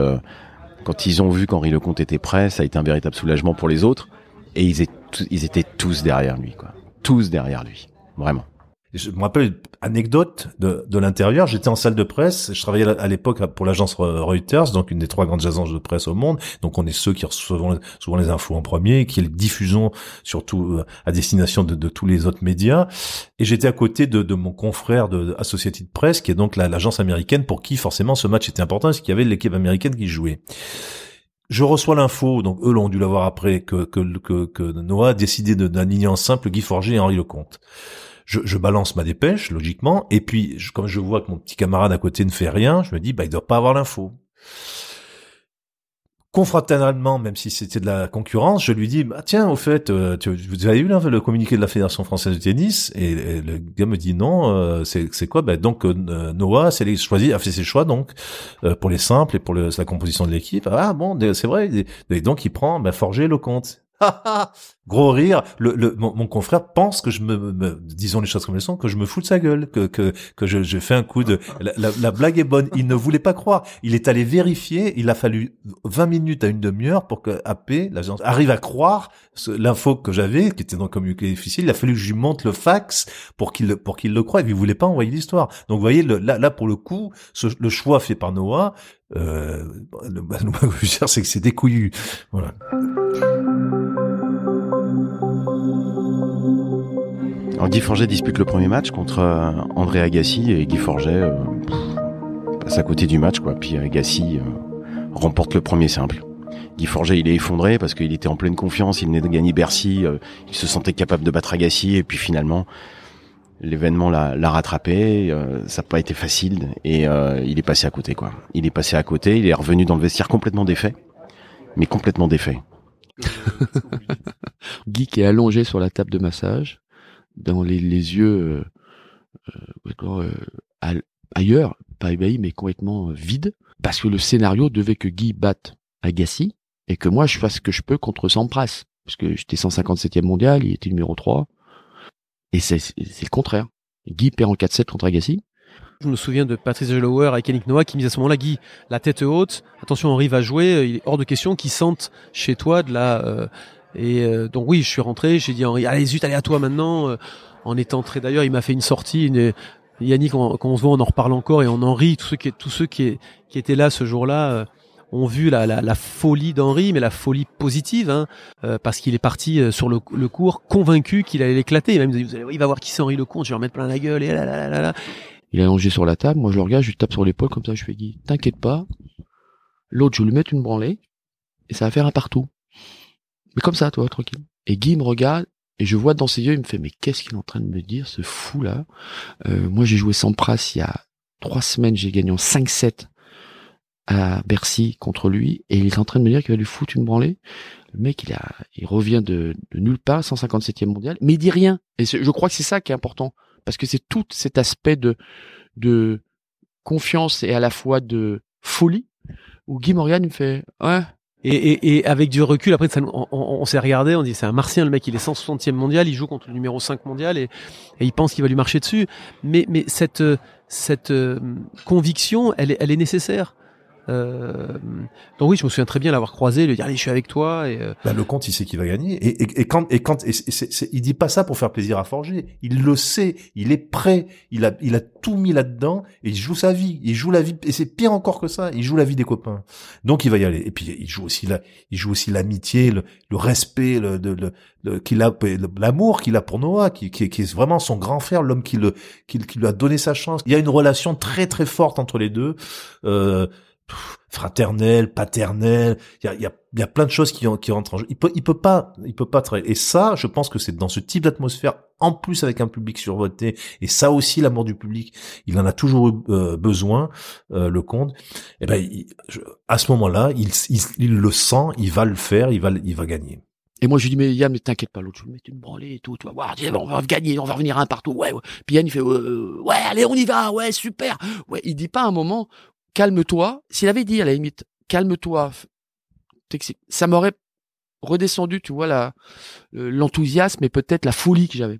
Quand ils ont vu qu'Henri Lecomte était prêt, ça a été un véritable soulagement pour les autres. Et ils étaient, ils étaient tous derrière lui, quoi. Tous derrière lui. Vraiment. Je me rappelle anecdote de, de l'intérieur. J'étais en salle de presse. Je travaillais à l'époque pour l'agence Reuters, donc une des trois grandes agences de presse au monde. Donc on est ceux qui reçoivent souvent les infos en premier, qui les diffusons surtout euh, à destination de, de tous les autres médias. Et j'étais à côté de, de, mon confrère de Associated Press, qui est donc l'agence américaine pour qui forcément ce match était important, parce qu'il y avait l'équipe américaine qui jouait. Je reçois l'info, donc eux l'ont dû l'avoir après, que, que, que, que Noah a décidé d'aligner en simple Guy Forger et Henri Lecomte je, je, balance ma dépêche, logiquement, et puis je, comme je vois que mon petit camarade à côté ne fait rien, je me dis, bah, il doit pas avoir l'info. Confraternellement, même si c'était de la concurrence, je lui dis, bah, tiens, au fait, euh, tu, vous avez eu le communiqué de la Fédération française de tennis? Et, le gars me dit non, euh, c'est quoi? Bah, Donc euh, Noah c'est choisi, a fait ses choix donc pour les simples et pour le, la composition de l'équipe. Ah bon, c'est vrai. Et donc il prend bah, Forger le compte. Gros rire. Le, le mon, confrère pense que je me, disons les choses comme elles sont, que je me fous de sa gueule, que que que je, fais un coup de. La, la, blague est bonne. Il ne voulait pas croire. Il est allé vérifier. Il a fallu 20 minutes à une demi-heure pour que AP, l'agence, arrive à croire l'info que j'avais, qui était donc communiqué difficile. Il a fallu que je lui monte le fax pour qu'il pour qu'il le croie. Il voulait pas envoyer l'histoire. Donc vous voyez, là là pour le coup, le choix fait par Noah. Euh, le, le, c'est que c'est découillu. Voilà. Guy Forget dispute le premier match contre euh, André Agassi et Guy Forget euh, passe à côté du match quoi. Puis Agassi euh, remporte le premier simple. Guy Forget il est effondré parce qu'il était en pleine confiance, il venait de gagner Bercy, il se sentait capable de battre Agassi et puis finalement l'événement l'a rattrapé, ça n'a pas été facile et il est passé à côté quoi. Il est passé à côté, il est revenu dans le vestiaire complètement défait, mais complètement défait. Guy qui est allongé sur la table de massage, dans les, yeux euh, euh, euh, ailleurs, pas ébahi, mais complètement vide, parce que le scénario devait que Guy batte Agassi et que moi je fasse ce que je peux contre Sampras, parce que j'étais 157e mondial, il était numéro 3, et c'est le contraire. Guy perd en 4-7 contre Agassi, je me souviens de Patrice Gelower avec Yannick Noah qui me disait à ce moment-là, Guy, la tête haute, attention, Henri va jouer, hors de question qu'il sente chez toi de la... Et euh, donc oui, je suis rentré, j'ai dit Henri, allez zut, allez à toi maintenant. Euh, en étant très d'ailleurs, il m'a fait une sortie. Yannick, quand on se voit, on en reparle encore et on en rit. Tous ceux qui, tous ceux qui, qui étaient là ce jour-là euh, ont vu la, la, la folie d'Henri, mais la folie positive, hein, parce qu'il est parti sur le, le cours convaincu qu'il allait l'éclater. Même vous allez, il va voir qui c'est Henri Lecomte, je vais en mettre plein la gueule et là, là, là, là. Il est allongé sur la table, moi je le regarde, je lui tape sur l'épaule comme ça, je fais Guy, t'inquiète pas. L'autre, je lui mettre une branlée et ça va faire un partout. Mais comme ça, toi, tranquille. Et Guy me regarde et je vois dans ses yeux, il me fait, mais qu'est-ce qu'il est en train de me dire, ce fou là euh, Moi, j'ai joué sans pras il y a trois semaines, j'ai gagné en 5-7 à Bercy contre lui, et il est en train de me dire qu'il va lui foutre une branlée. Le mec, il a, il revient de, nulle part, 157e mondial, mais il dit rien. Et je crois que c'est ça qui est important, parce que c'est tout cet aspect de, de confiance et à la fois de folie, où Guy Morgan me fait, ouais, et, et, et, avec du recul, après, ça, on, on, s'est regardé, on dit c'est un martien, le mec, il est 160e mondial, il joue contre le numéro 5 mondial et, et il pense qu'il va lui marcher dessus. Mais, mais cette, cette euh, conviction, elle est, elle est nécessaire. Euh, donc oui, je me souviens très bien l'avoir croisé, lui dire allez, je suis avec toi. Et euh... bah, le compte, il sait qu'il va gagner. Et, et, et, quand, et quand, et il dit pas ça pour faire plaisir à Forger. Il le sait, il est prêt, il a, il a tout mis là-dedans et il joue sa vie. Il joue la vie. Et c'est pire encore que ça. Il joue la vie des copains. Donc il va y aller. Et puis il joue aussi la, il joue aussi l'amitié, le, le, respect, le, le, le qu'il a, l'amour qu'il a pour Noah, qui, qui, qui, est vraiment son grand frère, l'homme qui le, qui lui a donné sa chance. Il y a une relation très très forte entre les deux. Euh, fraternel, paternel. Il y a, y, a, y a plein de choses qui, qui rentrent en jeu. Il peut, il peut pas, il peut pas travailler. Et ça, je pense que c'est dans ce type d'atmosphère, en plus avec un public survoté, et ça aussi, l'amour du public, il en a toujours eu euh, besoin, euh, le compte. Et eh ben, à ce moment-là, il, il, le sent, il va le faire, il va, il va gagner. Et moi, je lui dis, mais Yann, mais t'inquiète pas, l'autre, je vais mettre une branlée et tout, tu vas voir, on va gagner, on va revenir un partout, ouais, ouais. Puis Yann, il fait, ouais, allez, on y va, ouais, super. Ouais, il dit pas un moment, calme-toi. S'il avait dit à la limite, calme-toi, ça m'aurait redescendu, tu vois, l'enthousiasme et peut-être la folie que j'avais.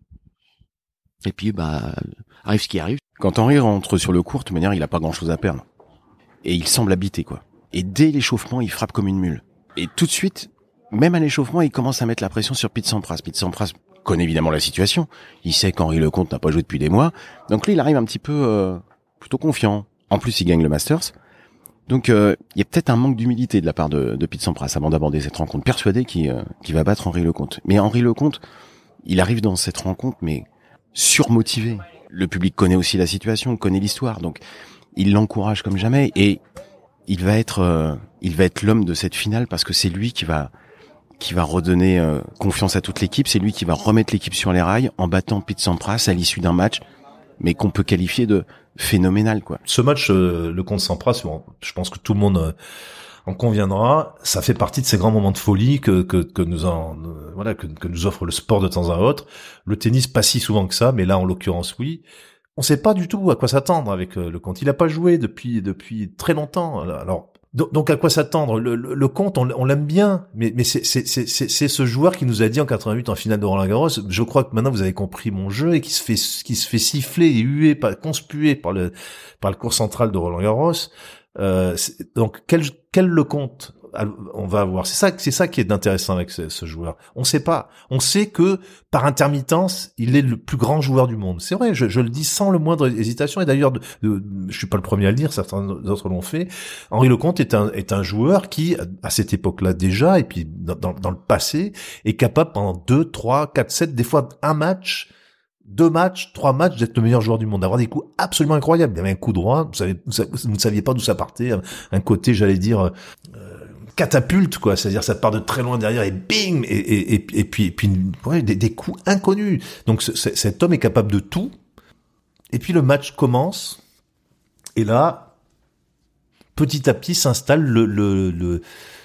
Et puis, bah, arrive ce qui arrive. Quand Henri rentre sur le court, de manière, il a pas grand chose à perdre. Et il semble habité, quoi. Et dès l'échauffement, il frappe comme une mule. Et tout de suite, même à l'échauffement, il commence à mettre la pression sur Pete Sampras. Pete Sampras connaît évidemment la situation. Il sait qu'Henri Lecomte n'a pas joué depuis des mois. Donc lui, il arrive un petit peu euh, plutôt confiant. En plus, il gagne le Masters. Donc euh, il y a peut-être un manque d'humilité de la part de, de Pete Sampras avant d'aborder cette rencontre, persuadé qu'il euh, va battre Henri Lecomte. Mais Henri Lecomte, il arrive dans cette rencontre, mais surmotivé. Le public connaît aussi la situation, connaît l'histoire, donc il l'encourage comme jamais et il va être, euh, il va être l'homme de cette finale parce que c'est lui qui va, qui va redonner euh, confiance à toute l'équipe. C'est lui qui va remettre l'équipe sur les rails en battant Pete Sampras à l'issue d'un match, mais qu'on peut qualifier de phénoménal, quoi. Ce match, euh, le contre Sampras, je pense que tout le monde en conviendra, ça fait partie de ces grands moments de folie que que, que nous en voilà que, que, nous offre le sport de temps à autre. Le tennis pas si souvent que ça, mais là en l'occurrence oui. On sait pas du tout à quoi s'attendre avec euh, le compte. Il a pas joué depuis depuis très longtemps. Alors donc à quoi s'attendre? Le, le, le, compte, on, l'aime bien, mais, mais c'est ce joueur qui nous a dit en 88 en finale de Roland Garros, je crois que maintenant vous avez compris mon jeu et qui se fait qui se fait siffler et huer, pas conspuer par le par le cours central de Roland Garros. Euh, donc quel, quel le compte on va avoir C'est ça, c'est ça qui est intéressant avec ce, joueur. On sait pas. On sait que par intermittence, il est le plus grand joueur du monde. C'est vrai. Je, le dis sans le moindre hésitation. Et d'ailleurs, je suis pas le premier à le dire. Certains d'autres l'ont fait. Henri Lecomte est un est un joueur qui, à cette époque-là déjà, et puis dans, dans le passé, est capable pendant deux, trois, quatre, sept, des fois un match deux matchs, trois matchs d'être le meilleur joueur du monde, d'avoir des coups absolument incroyables. Il y avait un coup droit, vous, savez, vous ne saviez pas d'où ça partait, un côté, j'allais dire, euh, catapulte, quoi. C'est-à-dire, ça part de très loin derrière et bing, et, et, et, puis, et puis ouais, des, des, coups inconnus. Donc, cet homme est capable de tout. Et puis le match commence, et là, petit à petit s'installe le, le, le,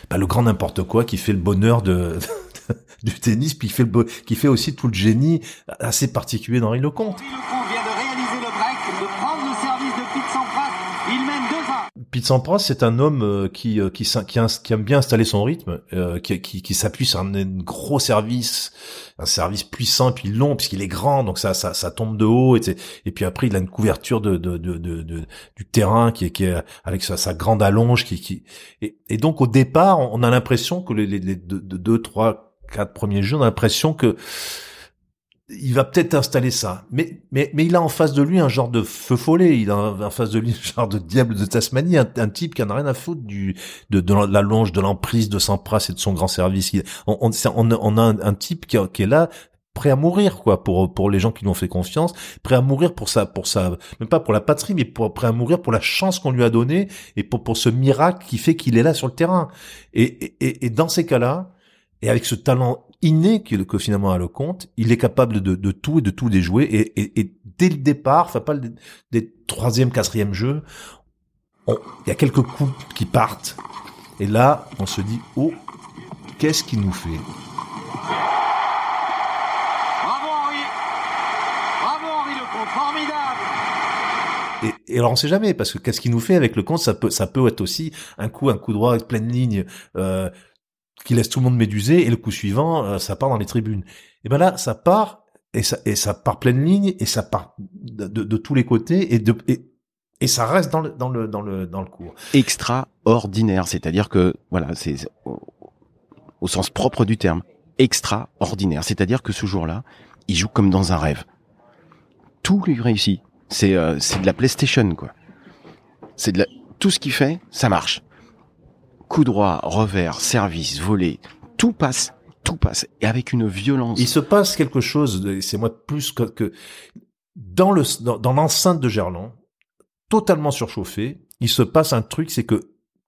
bah, le grand n'importe quoi qui fait le bonheur de du tennis, puis qui fait, le, qui fait aussi tout le génie assez particulier d'Henri Lecomte. Pete Sampras, c'est un homme euh, qui, euh, qui, qui, qui, aime bien installer son rythme, euh, qui, qui, qui s'appuie sur un, gros service, un service puissant puis long puisqu'il est grand, donc ça, ça, ça tombe de haut. Et, puis après, il a une couverture de, de, de, de, du terrain qui est, qui est avec sa, sa grande allonge. Qui, qui et, et, donc au départ, on a l'impression que les, les, les deux, deux, trois, quatre premiers jeux, on a l'impression que il va peut-être installer ça. Mais, mais, mais il a en face de lui un genre de feu follet. Il a en face de lui un genre de diable de Tasmanie, un, type qui en a rien à foutre du, de, de la longe, de l'emprise de Sampras et de son grand service. On, on, on a un, type qui, est là, prêt à mourir quoi pour pour les gens qui lui ont fait confiance prêt à mourir pour ça pour ça même pas pour la patrie mais pour prêt à mourir pour la chance qu'on lui a donnée et pour pour ce miracle qui fait qu'il est là sur le terrain et et, et dans ces cas-là et avec ce talent inné que, que finalement a le compte, il est capable de, de tout et de tout déjouer. Et, et, et dès le départ, enfin pas le, des troisième, quatrième jeux, il y a quelques coups qui partent. Et là, on se dit, oh, qu'est-ce qu'il nous fait? Bravo Henri Bravo Henri Lecomte, formidable et, et, alors on sait jamais parce que qu'est-ce qu'il nous fait avec le compte? Ça peut ça peut être aussi un coup un coup droit avec pleine ligne euh, qui laisse tout le monde méduser et le coup suivant, euh, ça part dans les tribunes. Et ben là, ça part et ça et ça part pleine ligne et ça part de, de, tous les côtés et de et, et ça reste dans le dans le dans le dans le cours. Extraordinaire, c'est-à-dire que voilà, c'est au, au, sens propre du terme, extraordinaire, c'est-à-dire que ce jour-là, il joue comme dans un rêve. Tout lui réussit. C'est euh, de la PlayStation quoi. C'est de la tout ce qu'il fait, ça marche coup droit, revers, service, volé, tout passe, tout passe, et avec une violence. Il se passe quelque chose, c'est moi plus que, que dans le dans, l'enceinte de Gerland, totalement surchauffé, il se passe un truc, c'est que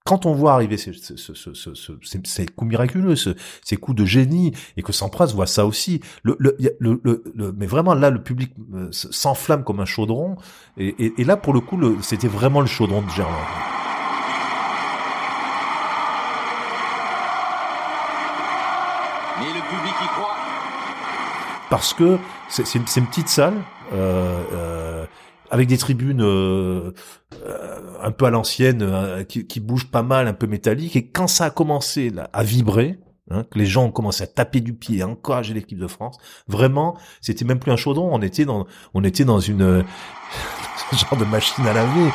quand on voit arriver ces, ces, coups miraculeux, ces coups de génie, et que Sampras voit ça aussi, le, le, le, le mais vraiment là, le public euh, s'enflamme comme un chaudron, et, et, et là, pour le coup, c'était vraiment le chaudron de Gerland. Parce que c'est une petite salle euh, euh, avec des tribunes euh, euh un peu à l'ancienne, euh, qui, qui bougent pas mal, un peu métalliques. Et quand ça a commencé là, à vibrer, hein, que les gens ont commencé à taper du pied, à encourager l'équipe de France, vraiment, c'était même plus un chaudron. On était dans, on était dans une genre de machine à laver.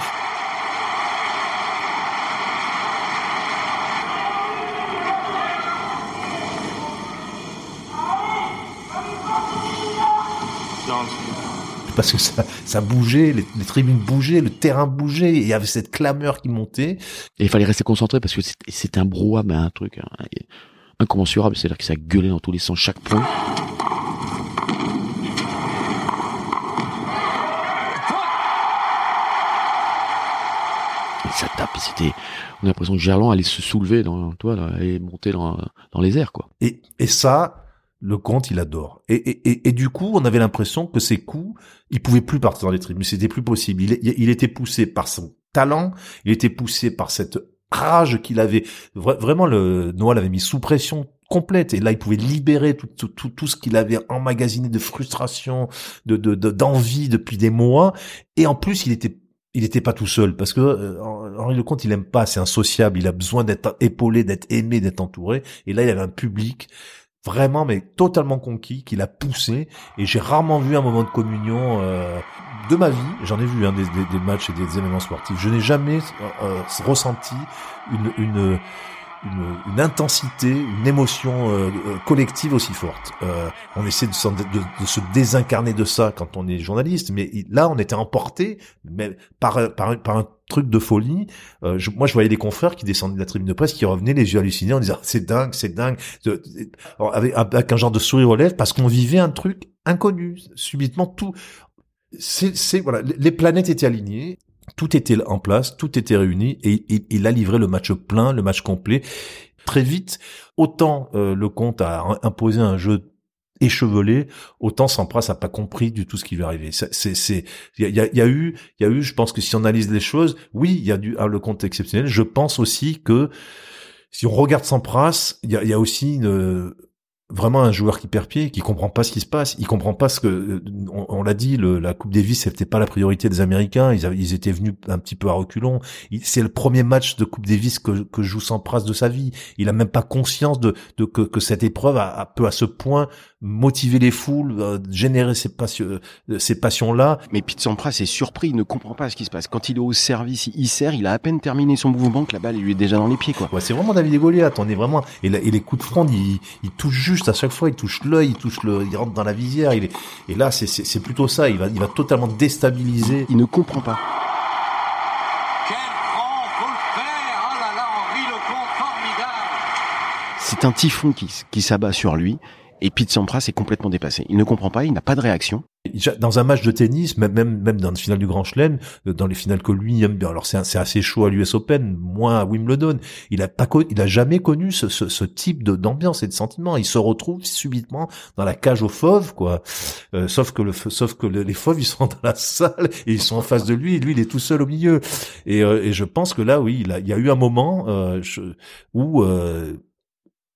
parce que ça, ça bougeait, les, les tribunes bougeaient, le terrain bougeait, et il y avait cette clameur qui montait. Et il fallait rester concentré parce que c'était- un brouhaha, mais un truc hein, incommensurable. C'est-à-dire que ça gueulait dans tous les sens chaque point. Et ça tape, et c'était, on a l'impression que Gerland allait se soulever dans, toi, là, et monter dans, dans les airs, quoi. Et, et ça, le comte, il adore. Et, et, et, du coup, on avait l'impression que ses coups, il pouvait plus partir dans les tribunes, c'était plus possible. Il, il était poussé par son talent, il était poussé par cette rage qu'il avait. Vra- Vraiment, le Noah l'avait mis sous pression complète et là il pouvait libérer tout tout tout, tout ce qu'il avait emmagasiné de frustration de de de- d'envie depuis des mois et en plus il était il était pas tout seul parce que euh, Henri Lecomte il aime pas c'est insociable il a besoin d'être épaulé d'être aimé d'être entouré et là il avait un public vraiment mais totalement conquis qu'il a poussé. Et j'ai rarement vu un moment de communion euh, de ma vie. J'en ai vu hein, des, des, matchs et des événements sportifs. Je n'ai jamais euh, euh, ressenti une une, une intensité, une émotion euh, euh, collective aussi forte. Euh, on essaie de, de- de se désincarner de ça quand on est journaliste, mais là on était emporté mais par, par, par un truc de folie. Euh, je- moi je voyais des confrères qui descendaient de la tribune de presse, qui revenaient les yeux hallucinés en disant Ah, c'est dingue, c'est dingue, avec, avec un genre de sourire aux lèvres parce qu'on vivait un truc inconnu. Subitement tout, c'est voilà, les planètes étaient alignées. Tout était en place, tout était réuni et il, a livré le match plein, le match complet. Très vite, autant euh, le compte a imposé un jeu échevelé, autant Sampras n'a pas compris du tout ce qui lui arrivait. C'est, c'est, il y a, eu, il y a eu, je pense que si on analyse les choses, oui, il y a du, ah, le compte exceptionnel. Je pense aussi que si on regarde Sampras, il y a, il y a aussi une, vraiment un joueur qui perd pied, qui comprend pas ce qui se passe. Il comprend pas ce que, euh, on, l'a dit, la Coupe Davis, c'était pas la priorité des Américains. Ils, étaient venus un petit peu à reculons. C'est le premier match de Coupe Davis que, que joue Sampras de sa vie. Il a même pas conscience de, que cette épreuve a, a- peut à ce point motiver les foules, euh, générer ces passions, euh, ces passions-là. Mais Pete Sampras est surpris, il ne comprend pas ce qui se passe. Quand il est au service, il sert, il a à peine terminé son mouvement que la balle lui est déjà dans les pieds, quoi. Ouais, c'est vraiment David et Goliath. On est vraiment et, la- et les coups de fronde, il, il touche juste à chaque fois. Il touche l'œil, il touche le, il rentre dans la visière. Il est, et là, c'est, c'est, c'est plutôt ça. Il va, il va totalement déstabiliser. Il ne comprend pas. Quel franc, faut le faire Oh là là, Henri Lecomte, formidable C'est un typhon qui, qui s'abat sur lui. Et Pete Sampras est complètement dépassé. Il ne comprend pas, il n'a pas de réaction. Dans un match de tennis, même, même, même dans le final du Grand Chelem, euh, dans les finales que lui aime bien. Alors c'est, assez chaud à l'US Open, moins à Wimbledon. Il a pas, il a jamais connu ce, ce, ce type d'ambiance et de sentiment. Il se retrouve subitement dans la cage aux fauves, quoi. Euh, sauf que le, sauf que le- les fauves, ils sont dans la salle et ils sont en face de lui. Et lui, il est tout seul au milieu. Et, euh, et je pense que là, oui, il, a, il y a eu un moment euh, je- où euh,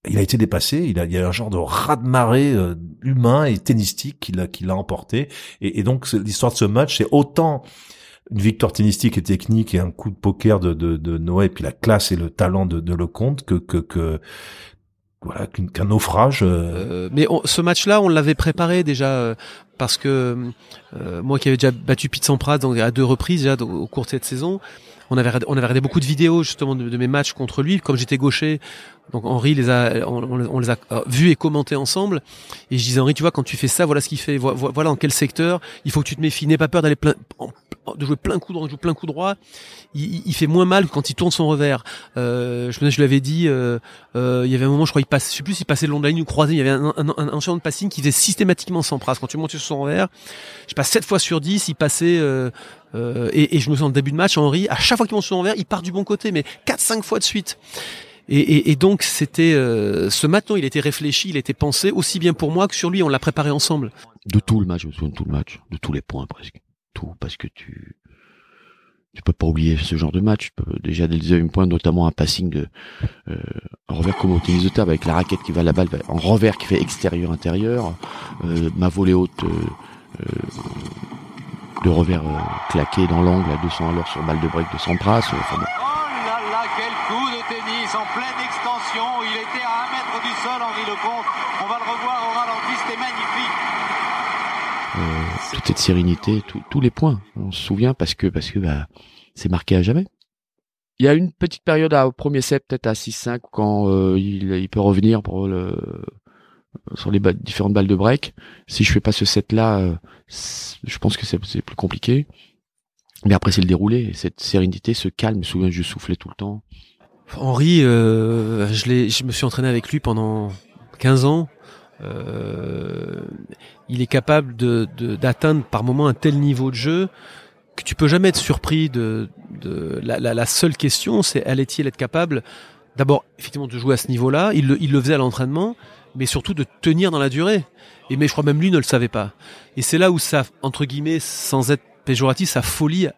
il a été dépassé. Il, a, il y a un genre de raz-de-marée euh, humain et tennistique qui l'a, qui l'a emporté. Et, donc, l'histoire de ce match, c'est autant une victoire tennistique et technique et un coup de poker de, de, de Noé, et puis la classe et le talent de, de Lecomte que, que, que voilà, qu'un naufrage. euh, Euh, mais on- ce match-là, on l'avait préparé déjà euh, parce que moi qui avais déjà battu Pete Sampras donc, à deux reprises déjà au cours de cette saison, on avait on avait regardé beaucoup de vidéos justement de, mes matchs contre lui. Comme j'étais gaucher, donc Henri les a, on, les a euh, vus et commentés ensemble. Et je disais Henri, tu vois, quand tu fais ça, voilà ce qu'il fait. Vo- vo- Voilà dans quel secteur. Il faut que tu te méfies. N'aie pas peur d'aller plein, en- de jouer plein coup droit, joue plein coup droit. Il, il- fait moins mal quand il tourne son revers. Euh, je, je lui avais dit, euh, euh, il y avait un moment, je crois, il passe, je sais plus s'il passait le long de la ligne ou croisé, il y avait un, un, un, un de passing qui faisait systématiquement sans phrase. Quand tu montais sur son revers, je passe 7 fois sur 10, il passait, euh, et, et je me souviens, en début de match, Henri, à chaque fois qu'il monte sur son revers, il part du bon côté, mais 4-5 fois de suite. Et, et, et donc, c'était, euh, ce matin, il était réfléchi, il était pensé, aussi bien pour moi que sur lui, on l'a préparé ensemble. De tout le match, je me souviens de tout le match, de tous les points presque. Tout, parce que tu, tu peux pas oublier ce genre de match. Déjà dès le deuxième point, notamment un passing de, euh, revers comme au tennis de table avec la raquette qui va la balle en revers qui fait extérieur intérieur, euh, ma volée haute euh, euh, de revers euh, claqué dans l'angle à 200 à l'heure sur balle de break de Sampras. euh, Enfin bon, Oh là là, quel coup de tennis en pleine extension. Il était à un mètre du sol, Henri Lecomte. On va le revoir au ralenti, c'était magnifique. euh, toute cette sérénité, tout- tous les points. On se souvient parce que parce que bah, c'est marqué à jamais. Il y a une petite période à, au premier set, peut-être à 6-5, quand euh, il, il peut revenir pour le sur les différentes balles de break. Si je fais pas ce set là, je pense que c'est plus compliqué. Mais après c'est le déroulé, cette sérénité, ce calme. Je souviens, je soufflais tout le temps. Henri, euh, je, je me suis entraîné avec lui pendant 15 ans. Euh, il est capable de, d'atteindre par moment un tel niveau de jeu que tu peux jamais être surpris de, de la, la, seule question c'est allait-il être capable d'abord effectivement de jouer à ce niveau-là il le, il le faisait à l'entraînement mais surtout de tenir dans la durée et mais je crois même lui ne le savait pas et c'est là où ça entre guillemets sans être péjoratif sa folie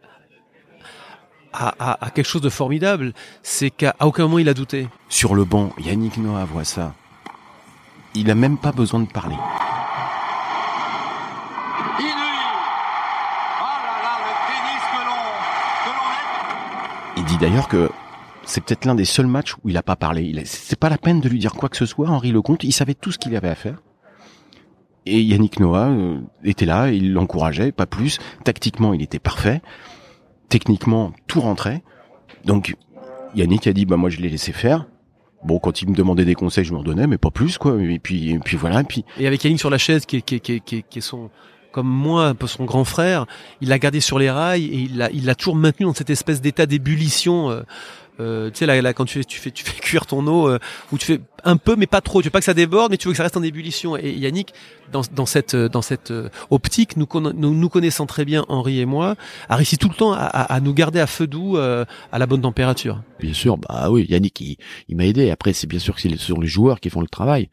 à, quelque chose de formidable, c'est qu'à aucun moment il a douté. Sur le banc, Yannick Noah voit ça. Il a même pas besoin de parler. Il dit d'ailleurs que c'est peut-être l'un des seuls matchs où il a pas parlé. C'est pas la peine de lui dire quoi que ce soit. Henri Lecomte, il savait tout ce qu'il avait à faire. Et Yannick Noah euh, était là, il l'encourageait, pas plus. Tactiquement, il était parfait techniquement tout rentrait. Donc Yannick a dit bah moi je l'ai laissé faire. Bon, quand il me demandait des conseils, je lui en donnais, mais pas plus, quoi. Et puis, voilà. Et avec Yannick sur la chaise, qui est, son, comme moi, un peu son grand frère, il l'a gardé sur les rails et il l'a, il toujours maintenu dans cette espèce d'état d'ébullition. Euh, euh, tu sais là, là, quand tu fais tu fais tu fais cuire ton eau euh, ou tu fais un peu mais pas trop. Tu veux pas que ça déborde mais tu veux que ça reste en ébullition. Et Yannick dans, dans cette dans cette euh, optique nous, connaissant très bien Henri et moi a réussi tout le temps à, à, nous garder à feu doux euh, à la bonne température. Bien sûr bah oui Yannick il, il m'a aidé. Après c'est bien sûr que c'est sur les joueurs qui font le travail.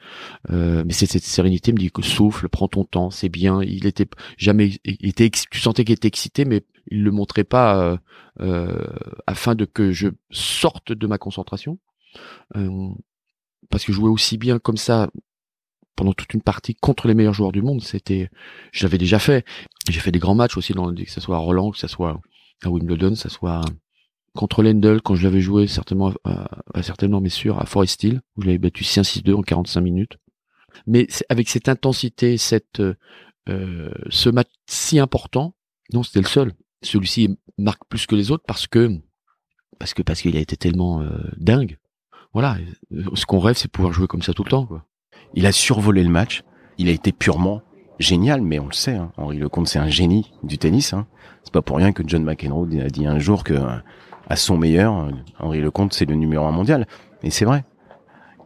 Euh, mais c'est cette sérénité me dit que souffle prends ton temps c'est bien. Il était jamais il était tu sentais qu'il était excité mais il le montrait pas euh, euh, afin de que je sorte de ma concentration. Euh, parce que jouer aussi bien comme ça pendant toute une partie contre les meilleurs joueurs du monde, c'était, je l'avais déjà fait. J'ai fait des grands matchs aussi, dans, que ce soit à Roland, que ce soit à Wimbledon, que ce soit contre Lendl, quand je l'avais joué certainement, certainement mais sûr, à Forest Hill, où je l'avais battu 6-6-2 en 45 minutes. Mais avec cette intensité, cette, euh, ce match si important, non, c'était le seul celui-ci marque plus que les autres parce que parce que parce qu'il a été tellement euh, dingue. Voilà, ce qu'on rêve, c'est pouvoir jouer comme ça tout le temps. Quoi. Il a survolé le match. Il a été purement génial, mais on le sait. Hein, Henri Lecomte, c'est un génie du tennis. Hein. C'est pas pour rien que John McEnroe a dit un jour que à son meilleur, Henri Lecomte, c'est le numéro un mondial. Et c'est vrai.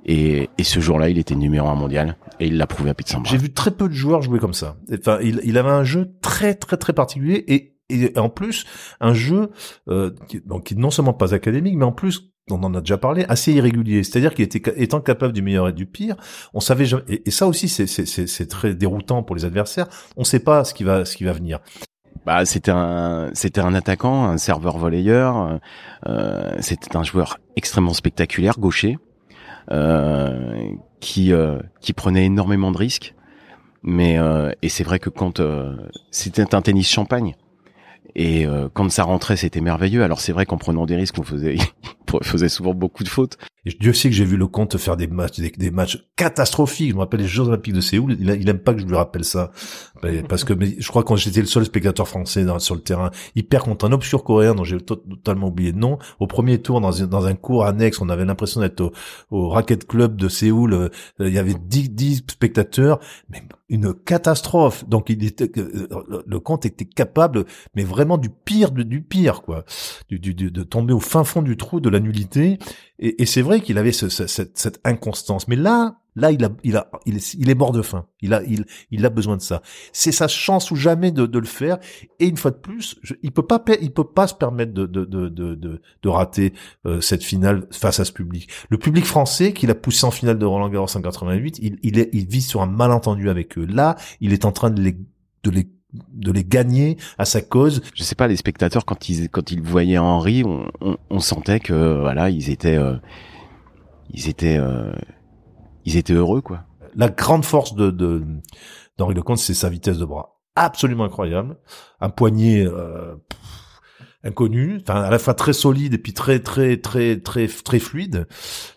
Et, et ce jour-là, il était numéro un mondial et il l'a prouvé à Pizza. J'ai vu très peu de joueurs jouer comme ça. Enfin, il, il avait un jeu très très très particulier et et en plus un jeu euh, qui, donc non seulement pas académique mais en plus on en a déjà parlé, assez irrégulier. C'est-à-dire qu'il était étant capable du meilleur et du pire, on savait jamais, et, ça aussi c'est très déroutant pour les adversaires. On sait pas ce qui va ce qui va venir. Bah c'était un c'était un attaquant, un serveur volleyeur. Euh, c'était un joueur extrêmement spectaculaire, gaucher, euh, qui euh, qui prenait énormément de risques. Mais euh, et c'est vrai que quand euh, c'était un tennis champagne et euh, quand ça rentrait, c'était merveilleux. Alors c'est vrai qu'en prenant des risques, on faisait, faisait souvent beaucoup de fautes. Et Dieu sait que j'ai vu le compte faire des matchs, des, matchs catastrophiques. Je me rappelle les Jeux Olympiques de Séoul. Il, il aime pas que je lui rappelle ça, parce que je crois quand j'étais le seul spectateur français dans, sur le terrain, il perd contre un obscur coréen dont j'ai totalement oublié le nom. Au premier tour, dans, un, dans un cours annexe, on avait l'impression d'être au, au Racket Club de Séoul. Euh, il y avait 10, 10 spectateurs, mais une catastrophe. Donc il était, euh, le compte était capable, mais vraiment du pire du pire, quoi, du, du, de tomber au fin fond du trou de la nullité. Et, c'est vrai qu'il avait ce, cette, cette, inconstance. Mais là, là, il a, il a, il est, il est mort de faim. Il a, il, il a besoin de ça. C'est sa chance ou jamais de, de le faire. Et une fois de plus, il peut pas, il peut pas se permettre de, de, de, de, de, rater euh, cette finale face à ce public. Le public français qui l'a poussé en finale de Roland Garros en 88, il, il est, il vit sur un malentendu avec eux. Là, il est en train de les, de les de les gagner à sa cause. Je sais pas, les spectateurs quand ils quand ils voyaient Henri, on, on, sentait que voilà, ils étaient euh, ils étaient euh, ils étaient heureux quoi. La grande force de d'Henri Lecomte, c'est sa vitesse de bras, absolument incroyable, un poignet euh, inconnu, enfin à la fois très solide et puis très très très très très fluide.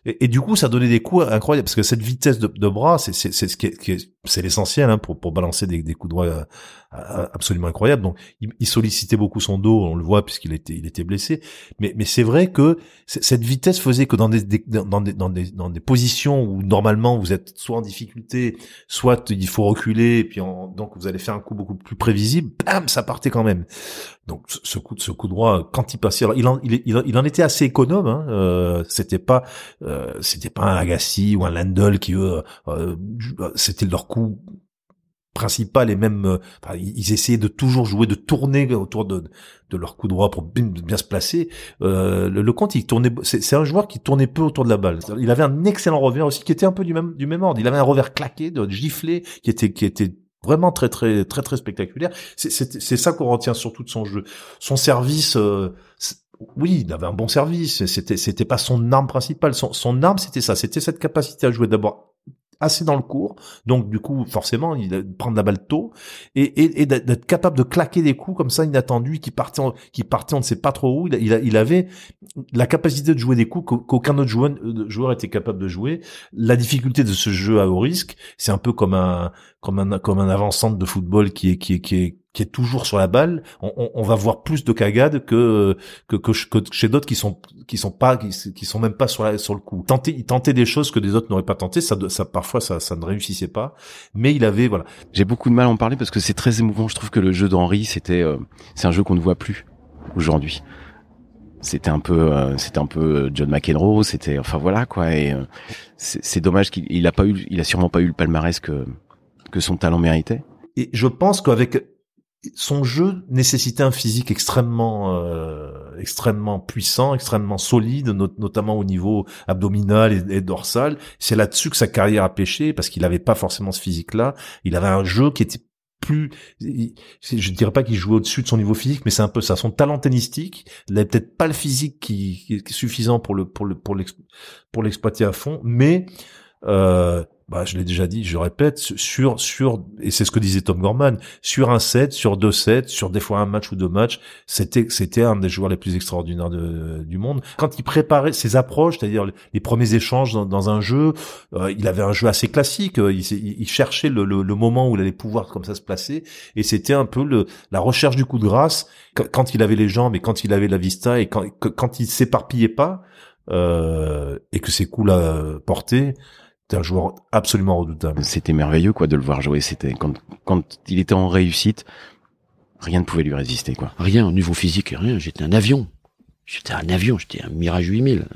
Et, du coup, ça donnait des coups incroyables parce que cette vitesse de, de bras, c'est c'est c'est ce qui est, c'est l'essentiel hein, pour pour balancer des, des coups droits euh, euh, absolument incroyables. Donc, il, sollicitait beaucoup son dos, on le voit puisqu'il était il était blessé. Mais mais c'est vrai que cette vitesse faisait que dans des, dans des dans des dans des positions où normalement vous êtes soit en difficulté, soit il faut reculer, et puis donc vous allez faire un coup beaucoup plus prévisible. Bam, ça partait quand même. Donc ce coup ce coup droit quand il passait, alors il en était assez économe. Hein, euh, c'était pas euh, c'était pas un Agassi ou un Landel qui eux euh, c'était leur coup principal et même euh, ils essayaient de toujours jouer de tourner autour de, de leur coup droit pour bien, se placer euh, le, le il tournait c'est un joueur qui tournait peu autour de la balle il avait un excellent revers aussi qui était un peu du même du même ordre il avait un revers claqué de giflé qui était qui était vraiment très très très très spectaculaire. C'est ça qu'on retient surtout de son jeu. Son service, euh, oui, il avait un bon service. C'était c'était pas son arme principale. Son son arme c'était ça. C'était cette capacité à jouer d'abord assez dans le cours, donc du coup forcément il prendre la balle tôt et, et, et d'être capable de claquer des coups comme ça inattendus qui partaient qui partaient on ne sait pas trop où. Il, il, il avait la capacité de jouer des coups qu'aucun autre joueur, euh, joueur était capable de jouer. La difficulté de ce jeu à haut risque, c'est un peu comme un comme un comme un avant-centre de football qui est qui est qui est qui est toujours sur la balle, on, on, va voir plus de cagades que que, que, chez d'autres qui sont qui sont pas qui, qui, sont même pas sur la, sur le coup. Tenter, il tentait des choses que des autres n'auraient pas tenté, ça, ça parfois ça, ça ne réussissait pas, mais il avait voilà. J'ai beaucoup de mal à en parler parce que c'est très émouvant. Je trouve que le jeu d'Henri c'était euh, c'est un jeu qu'on ne voit plus aujourd'hui. C'était un peu euh, c'était un peu John McEnroe, c'était enfin voilà quoi et euh, c'est dommage qu'il il a pas eu il a sûrement pas eu le palmarès que que son talent méritait. Et je pense qu'avec son jeu nécessitait un physique extrêmement euh, extrêmement puissant, extrêmement solide, notamment au niveau abdominal et, dorsal. C'est là-dessus que sa carrière a pêché parce qu'il n'avait pas forcément ce physique-là. Il avait un jeu qui était plus, je dirais pas qu'il jouait au-dessus de son niveau physique, mais c'est un peu ça. Son talent tennistique, il n'avait peut-être pas le physique qui, est suffisant pour pour l'exploiter à fond, mais euh, bah, je l'ai déjà dit, je répète, sur, sur, et c'est ce que disait Tom Gorman, sur un set, sur deux sets, sur des fois un match ou deux matchs, c'était, c'était un des joueurs les plus extraordinaires de, du monde. Quand il préparait ses approches, c'est-à-dire les premiers échanges dans, un jeu, euh, il avait un jeu assez classique, il, il cherchait le, le, moment où il allait pouvoir comme ça se placer, et c'était un peu le, la recherche du coup de grâce, quand il avait les jambes et quand il avait la vista et quand, quand il s'éparpillait pas, euh, et que ses coups la portaient, un joueur absolument redoutable. C'était merveilleux quoi de le voir jouer. C'était quand quand il était en réussite, rien ne pouvait lui résister quoi. Rien au niveau physique, rien. J'étais un avion. J'étais un avion, j'étais un Mirage 8000.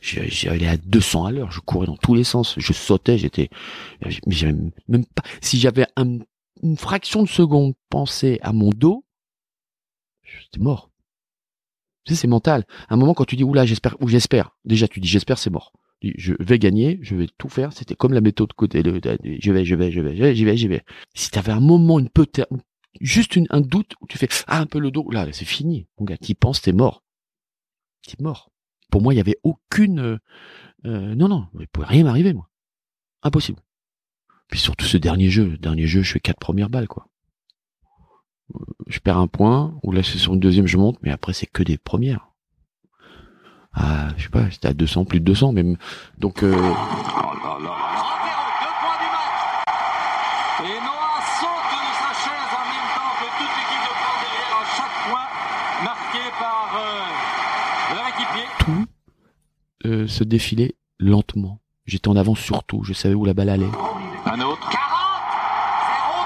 J'allais à 200 à l'heure, je courais dans tous les sens, je sautais, j'étais, mais j'avais même pas, si j'avais une fraction de seconde pensé à mon dos, j'étais mort. Tu sais, c'est mental. À un moment, quand tu dis, oula, j'espère, ou j'espère, déjà, tu dis, j'espère, c'est mort je vais gagner, je vais tout faire. C'était comme la méthode côté de, je vais, je vais, je vais, j'y vais, j'y vais. Si tu avais un moment, une peut juste un doute où tu fais ah un peu le dos, là c'est fini. Mon gars, t'y penses, t'es mort. T'es mort. Pour moi, il y avait aucune. Euh, euh, non, non, il pouvait rien m'arriver moi. Impossible. Puis surtout ce dernier jeu, dernier jeu, je fais quatre premières balles quoi. Euh, je perds un point, ou là c'est sur une deuxième je monte, mais après c'est que des premières à, je sais pas, c'était à 200, plus de 200 même. Donc, euh... Tout euh, se défilait lentement. J'étais en avance sur tout. Je savais où la balle allait. Un autre. 40 0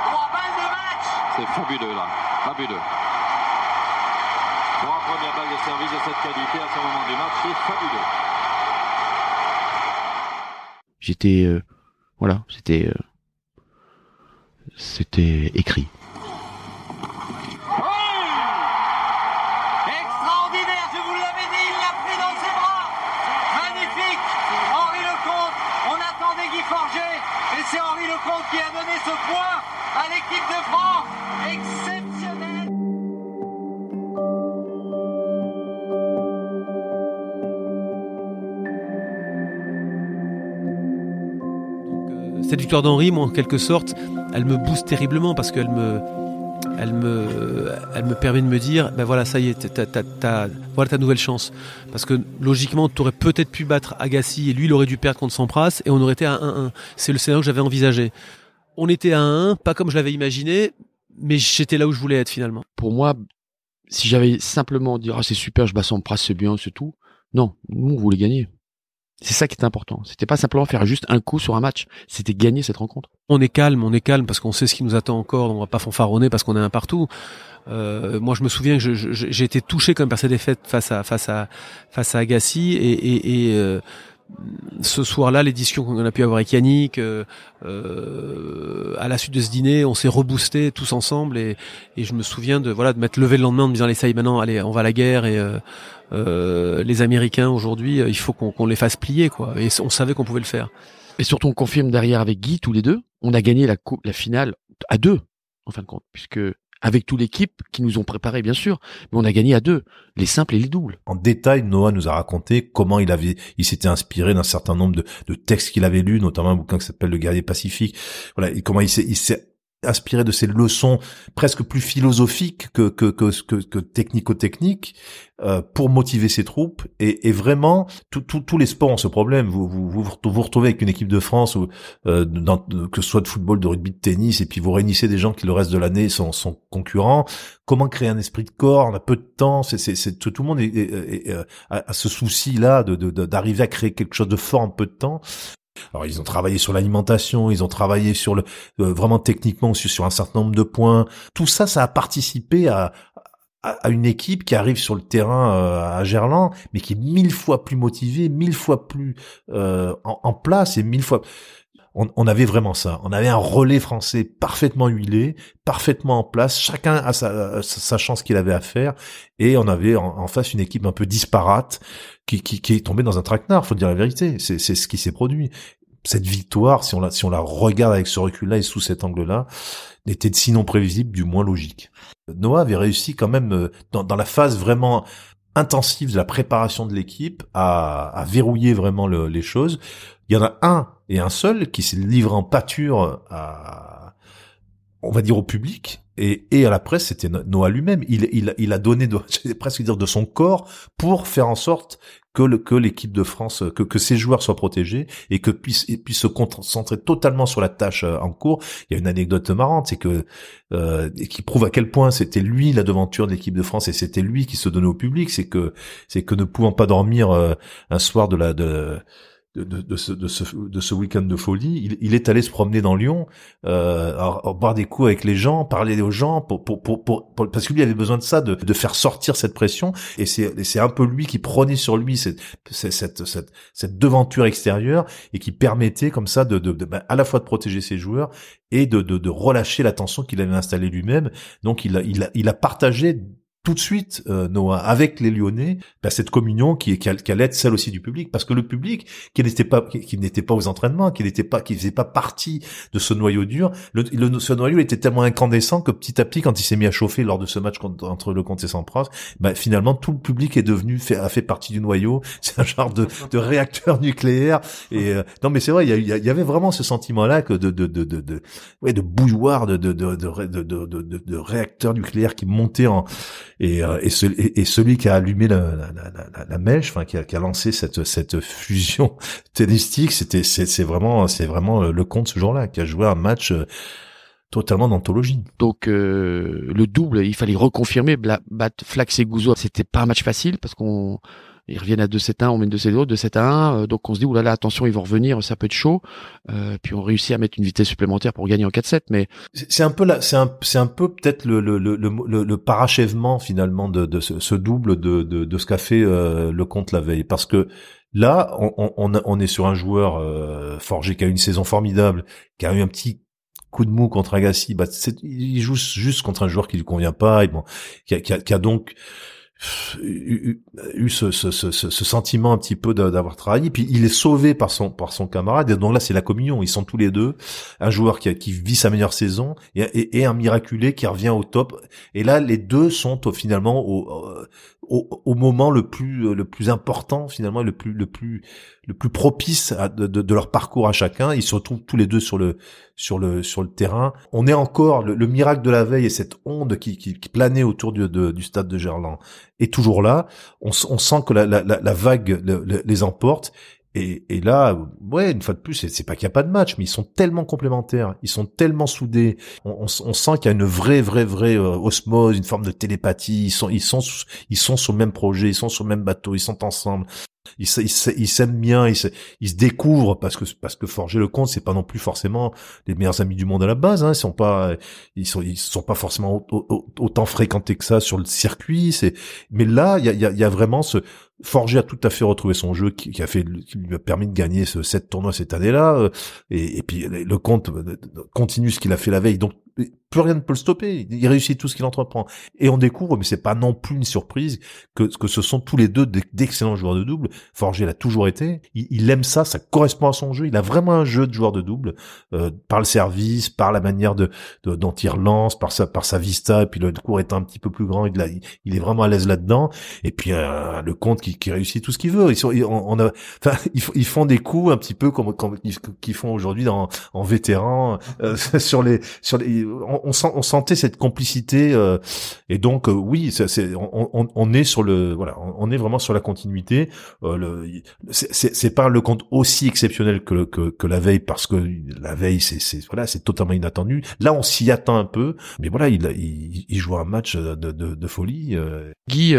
3 balles de match C'est fabuleux là. Fabuleux service de cette qualité à ce moment du match, c'est fabuleux. J'étais, euh, voilà, c'était, euh, c'était écrit. Cette victoire d'Henri, moi, en quelque sorte, elle me booste terriblement parce qu'elle me, elle me, elle me permet de me dire, ben voilà, ça y est, t'as, voilà ta nouvelle chance. Parce que logiquement, tu aurais peut-être pu battre Agassi et lui, il aurait dû perdre contre Sampras et on aurait été à 1-1. C'est le scénario que j'avais envisagé. On était à 1-1, pas comme je l'avais imaginé, mais j'étais là où je voulais être finalement. Pour moi, si j'avais simplement dit ah c'est super, je bats Sampras, c'est bien, c'est tout. Non, nous on voulait gagner. C'est ça qui est important. C'était pas simplement faire juste un coup sur un match, c'était gagner cette rencontre. On est calme, on est calme parce qu'on sait ce qui nous attend encore, on va pas fanfaronner parce qu'on est un partout. Euh, moi, je me souviens que j'ai été touché comme par ces défaites face à face à face à Agassi et, et, et, euh, ce soir-là, les discussions qu'on a pu avoir avec Yannick, euh, euh, à la suite de ce dîner, on s'est reboosté tous ensemble et, je me souviens de voilà de m'être levé le lendemain en me disant allez ça y est maintenant, allez on va à la guerre et euh, les Américains aujourd'hui, il faut qu'on les fasse plier quoi. Et on savait qu'on pouvait le faire. Et surtout on confirme derrière avec Guy tous les deux, on a gagné la la finale à deux en fin de compte, puisque avec toute l'équipe qui nous ont préparé bien sûr, mais on a gagné à deux, les simples et les doubles. En détail, Noah nous a raconté comment il avait, il s'était inspiré d'un certain nombre de, textes qu'il avait lus, notamment un bouquin qui s'appelle Le guerrier pacifique. Voilà, et comment il s'est inspiré de ces leçons presque plus philosophiques que que que que, que technico-techniques euh, pour motiver ses troupes. Et, et vraiment tout- tout- tous les sports ont ce problème. Vous vous vous vous retrouvez avec une équipe de France ou euh, dans, que ce soit de football de rugby de tennis et puis vous réunissez des gens qui le reste de l'année sont, sont concurrents. Comment créer un esprit de corps? On a peu de temps. C'est c'est c'est- tout le monde est, est- euh, a, ce souci là de- de- d'arriver à créer quelque chose de fort en peu de temps alors ils ont travaillé sur l'alimentation, ils ont travaillé sur le euh, vraiment techniquement sur, sur un certain nombre de points. Tout ça, ça a participé à, à, à une équipe qui arrive sur le terrain euh, à Gerland, mais qui est mille fois plus motivée, mille fois plus euh, en, en place et mille fois. On, on avait vraiment ça. On avait un relais français parfaitement huilé, parfaitement en place. Chacun a sa, sa, chance qu'il avait à faire, et on avait en, face une équipe un peu disparate qui, qui, qui est tombée dans un traquenard. Faut dire la vérité. C'est ce qui s'est produit cette victoire, si on la, si on la regarde avec ce recul-là et sous cet angle-là, n'était sinon prévisible, du moins logique. Noah avait réussi quand même, euh, dans, dans la phase vraiment intensive de la préparation de l'équipe, à, à verrouiller vraiment le- les choses. Il y en a un et un seul qui s'est livré en pâture à, on va dire au public et, à la presse, c'était No- Noah lui-même. Il, a donné, de, presque dire, de son corps pour faire en sorte que l'équipe de France, que, ses joueurs soient protégés et que puissent, se concentrer totalement sur la tâche euh, en cours. Il y a une anecdote marrante, c'est que euh, qui prouve à quel point c'était lui la devanture de l'équipe de France et c'était lui qui se donnait au public. C'est que c'est que ne pouvant pas dormir euh, un soir de la de de, de, ce, de ce, de ce week-end de folie, il, il est allé se promener dans Lyon, euh, boire des coups avec les gens, parler aux gens, pour, pour, pour, pour- parce que lui avait besoin de ça, de, de faire sortir cette pression, et c'est c'est un peu lui qui prenait sur lui cette, cette, cette, cette, devanture extérieure et qui permettait comme ça de, de, de- bah, à la fois de protéger ses joueurs et de, de, de relâcher la tension qu'il avait installée lui-même. Donc il a, il a, il a partagé tout de suite, euh, Noah, avec les Lyonnais, bah, cette communion qui, qui, qui allait être celle aussi du public, parce que le public, qui n'était pas, qui, n'était pas aux entraînements, qui n'était pas, qui faisait pas partie de ce noyau dur, le, le- ce noyau était tellement incandescent que petit à petit, quand il s'est mis à chauffer lors de ce match contre- entre le Comte et Sampras, bah, finalement tout le public est devenu, a fait partie du noyau. C'est un genre de, de réacteur nucléaire. Et euh, non, mais c'est vrai, il y, y y avait vraiment ce sentiment-là que de, de, de, de, de, ouais, de bouilloire, de, de, de, de, de, de, de- de réacteur nucléaire qui montait en et, euh, et, ce- et- et celui qui a allumé la, la, la, la- mèche, enfin qui a, qui a lancé cette cette fusion tennistique, c'était c'est vraiment c'est vraiment euh, le compte ce jour-là qui a joué un match euh, totalement d'anthologie. Donc euh, le double, il fallait reconfirmer, battre Flax et Gouzo, c'était pas un match facile parce qu'on ils reviennent à 2-7-1, on mène 2-7-0, 2-7-1, euh, donc on se dit oulala attention ils vont revenir, ça peut être chaud. Euh, puis on réussit à mettre une vitesse supplémentaire pour gagner en 4-7, mais C'est un peu là, c'est un c'est un peu peut-être le le le le, le- parachèvement finalement de de ce, ce double de de de ce qu'a fait euh, le compte la veille parce que là on on on est sur un joueur euh, forgé qui a eu une saison formidable, qui a eu un petit coup de mou contre Agassi, bah il joue juste contre un joueur qui lui convient pas, et bon, qui a, qui a, qui a donc eu, eu- ce, ce, ce, ce sentiment un petit peu d'a- d'avoir trahi, puis il est sauvé par son par son camarade, et donc là c'est la communion, ils sont tous les deux, un joueur qui, qui vit sa meilleure saison et, et, un miraculé qui revient au top, et là les deux sont finalement au, au, au, moment le plus le plus important finalement, le plus le plus le plus propice à, de, de, leur parcours à chacun. Ils se retrouvent tous les deux sur le sur le sur le terrain. On est encore le, miracle de la veille et cette onde qui, qui, qui planait autour du, du stade de Gerland est toujours là. On, on sent que la, la, la vague les emporte et, là, ouais, une fois de plus, c'est pas qu'il n'y a pas de match, mais ils sont tellement complémentaires, ils sont tellement soudés. On sent qu'il y a une vraie, vraie, vraie euh, osmose, une forme de télépathie. Ils sont, ils sont, ils sont sur le même projet, ils sont sur le même bateau, ils sont ensemble. Ils, s'aiment bien, ils se, découvrent parce que parce que forger le compte, c'est pas non plus forcément les meilleurs amis du monde à la base. Hein. Ils sont pas, ils sont, pas forcément autant fréquentés que ça sur le circuit. C'est, mais là, il y a, vraiment ce, Forger a tout à fait retrouvé son jeu qui, a fait qui lui a permis de gagner ce sept tournois cette année-là euh, et, et, puis le compte continue ce qu'il a fait la veille donc plus rien ne peut le stopper. Il réussit tout ce qu'il entreprend. Et on découvre, mais c'est pas non plus une surprise, que, que ce sont tous les deux d'excellents joueurs de double. Forger l'a toujours été. Il, aime ça, ça correspond à son jeu. Il a vraiment un jeu de joueur de double, euh, par le service, par la manière de, dont il relance, par sa, par sa vista, et puis le cours est un petit peu plus grand, il, est vraiment à l'aise là-dedans. Et puis euh, le compte qui, qui réussit tout ce qu'il veut. Ils, sont, on, a, enfin, ils, font des coups un petit peu comme, comme qu'ils font aujourd'hui en, en vétéran euh, sur les, sur les on, on, sentait cette complicité euh, et donc euh, oui, c'est, on, on, est sur le voilà, on est vraiment sur la continuité. Euh, c'est, pas le compte aussi exceptionnel que, que, que la veille parce que la veille c'est, voilà, c'est totalement inattendu. Là, on s'y attend un peu, mais voilà, il, il, il joue un match de, de, de folie. Guy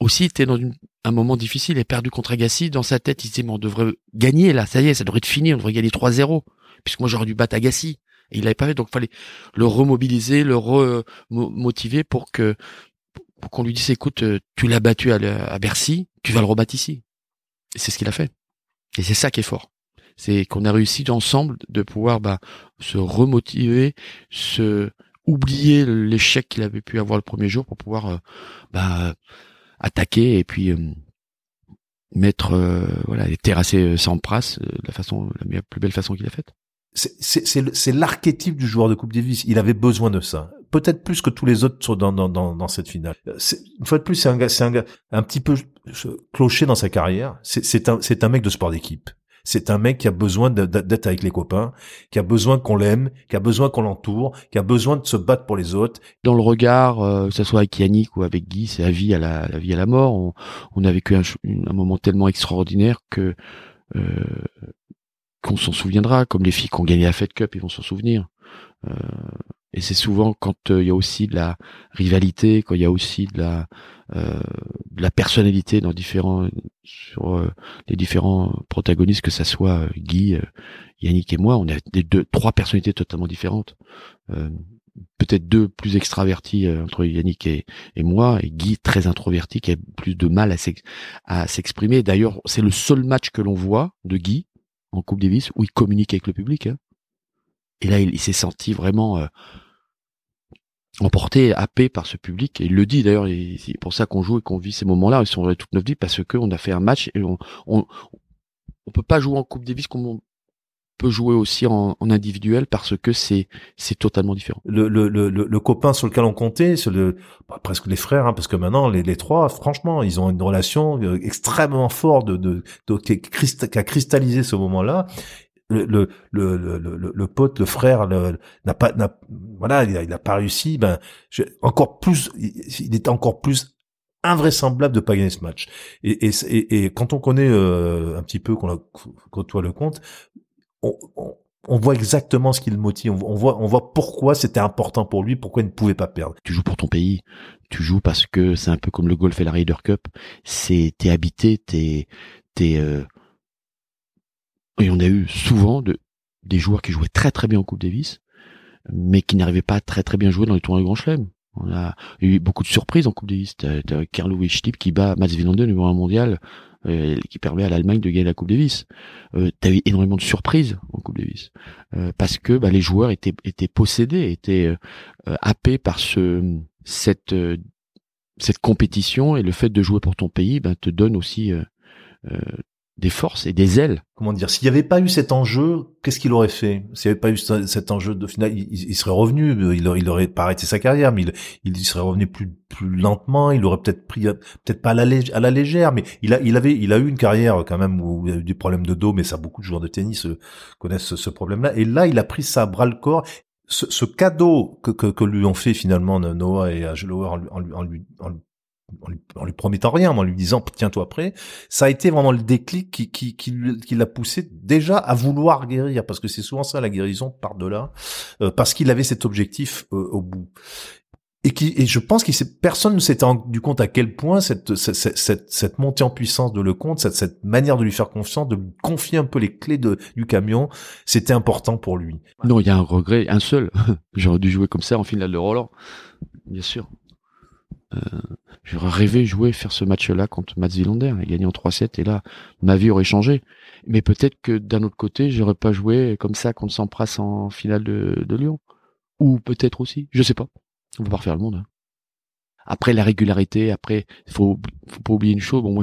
aussi était dans une, un moment difficile, il a perdu contre Agassi. Dans sa tête, il disait, mais on devrait gagner là, ça y est, ça devrait être fini, on devrait gagner 3-0. Puisque moi j'aurais dû battre Agassi. Et il l'avait pas fait, donc fallait le remobiliser, le remotiver pour que qu'on lui dise écoute, euh, tu l'as battu à, Bercy, tu vas le rebattre ici. Et c'est ce qu'il a fait. Et c'est ça qui est fort. C'est qu'on a réussi ensemble de pouvoir bah, se remotiver, se oublier l'échec qu'il avait pu avoir le premier jour pour pouvoir euh, bah, attaquer et puis euh, mettre voilà terrasser Sampras de la façon la plus belle façon qu'il a faite c'est l'archétype du joueur de Coupe Davis. Il avait besoin de ça. Peut-être plus que tous les autres dans, dans, dans, dans cette finale. Une fois de plus, c'est un gars, c'est un gars un petit peu cloché dans sa carrière. C'est un, c'est un mec de sport d'équipe. C'est un mec qui a besoin d'être avec les copains, qui a besoin qu'on l'aime, qui a besoin qu'on l'entoure, qui a besoin de se battre pour les autres. Dans le regard, euh, que ce soit avec Yannick ou avec Guy, c'est la vie à la, la, vie à la mort. On, on a vécu un, un moment tellement extraordinaire que euh, qu'on s'en souviendra, comme les filles qui ont gagné la Fed Cup, ils vont s'en souvenir. Euh, et c'est souvent quand euh, il y a aussi de la rivalité, quand il y a aussi de la, euh, de la personnalité dans différents sur les différents protagonistes, que ça soit Guy, Yannick et moi, on a des deux, trois personnalités totalement différentes. Peut-être deux plus extravertis entre Yannick et, et, moi, et Guy très introverti qui a plus de mal à s'exprimer. D'ailleurs, c'est le seul match que l'on voit de Guy en Coupe Davis où il communique avec le public. Hein. Et là, il, s'est senti vraiment euh, emporté, happé par ce public. Il le dit d'ailleurs, c'est pour ça qu'on joue et qu'on vit ces moments-là. Ils sont toute notre vie parce que on a fait un match et on, on, on peut pas jouer en Coupe Davis comme on peut jouer aussi en, individuel parce que c'est c'est totalement différent. Le, le, le, le, copain sur lequel on comptait, c'est le bah, presque les frères, hein, parce que maintenant les, les trois, franchement, ils ont une relation euh, extrêmement forte de, de, de qui, a cristallisé ce moment-là. Le, le, le, le, le, pote, le frère, n'a pas, n'a, voilà, il a, il a, pas réussi. Ben, encore plus, il est encore plus invraisemblable de pas gagner ce match. Et, et, et, quand on connaît euh, un petit peu, qu'on côtoie le compte, on, voit exactement ce qui le motive. On, voit, on voit pourquoi c'était important pour lui, pourquoi il ne pouvait pas perdre. Tu joues pour ton pays. Tu joues parce que c'est un peu comme le golf et la Ryder Cup. C'est t'es habité, t'es t'es euh, et on a eu souvent de des joueurs qui jouaient très très bien en Coupe Davis, mais qui n'arrivaient pas très très bien jouer dans les tournois Grand Chelem. On a eu beaucoup de surprises en Coupe Davis. T'as, Carlo Wichtip qui bat Mats Wilander numéro un mondial euh, qui permet à l'Allemagne de gagner la Coupe Davis. Euh, T'as eu énormément de surprises en Coupe Davis euh, parce que bah, les joueurs étaient étaient possédés, étaient euh, happés par ce cette cette compétition et le fait de jouer pour ton pays bah, te donne aussi des forces et des ailes. Comment dire S'il n'y avait pas eu cet enjeu, qu'est-ce qu'il aurait fait? S'il n'y avait pas eu cet enjeu de final, il, serait revenu. Il, il aurait pas arrêté sa carrière, mais il, serait revenu plus lentement. Il aurait peut-être pris, peut-être pas à la, légère, mais il a avait il a eu une carrière quand même où il a eu des problèmes de dos, mais ça beaucoup de joueurs de tennis euh, connaissent ce, problème-là. Et là, il a pris ça à bras le corps ce, cadeau que, lui ont fait finalement Noah et Agelower en, en, en, lui, en, en lui, en lui promettant rien, en lui disant tiens-toi prêt, ça a été vraiment le déclic qui, qui, qui, qui l'a poussé déjà à vouloir guérir, parce que c'est souvent ça la guérison par de là, euh, parce qu'il avait cet objectif euh, au bout. Et, qui, et je pense que personne ne s'était rendu compte à quel point cette, cette, cette, cette, montée en puissance de Lecomte, cette, cette manière de lui faire confiance, de lui confier un peu les clés de, du camion, c'était important pour lui. Non, il y a un regret, un seul. J'aurais dû jouer comme ça en finale de Roland, bien sûr. Euh, J'aurais rêvé jouer, faire ce match-là contre Mats Wilander et gagner en 3-7 et là, ma vie aurait changé. Mais peut-être que d'un autre côté, j'aurais pas joué comme ça contre Sampras en finale de, Lyon. Ou peut-être aussi, je sais pas. On peut pas refaire le monde. Hein. Après la régularité, après, faut, faut pas oublier une chose. Bon, moi,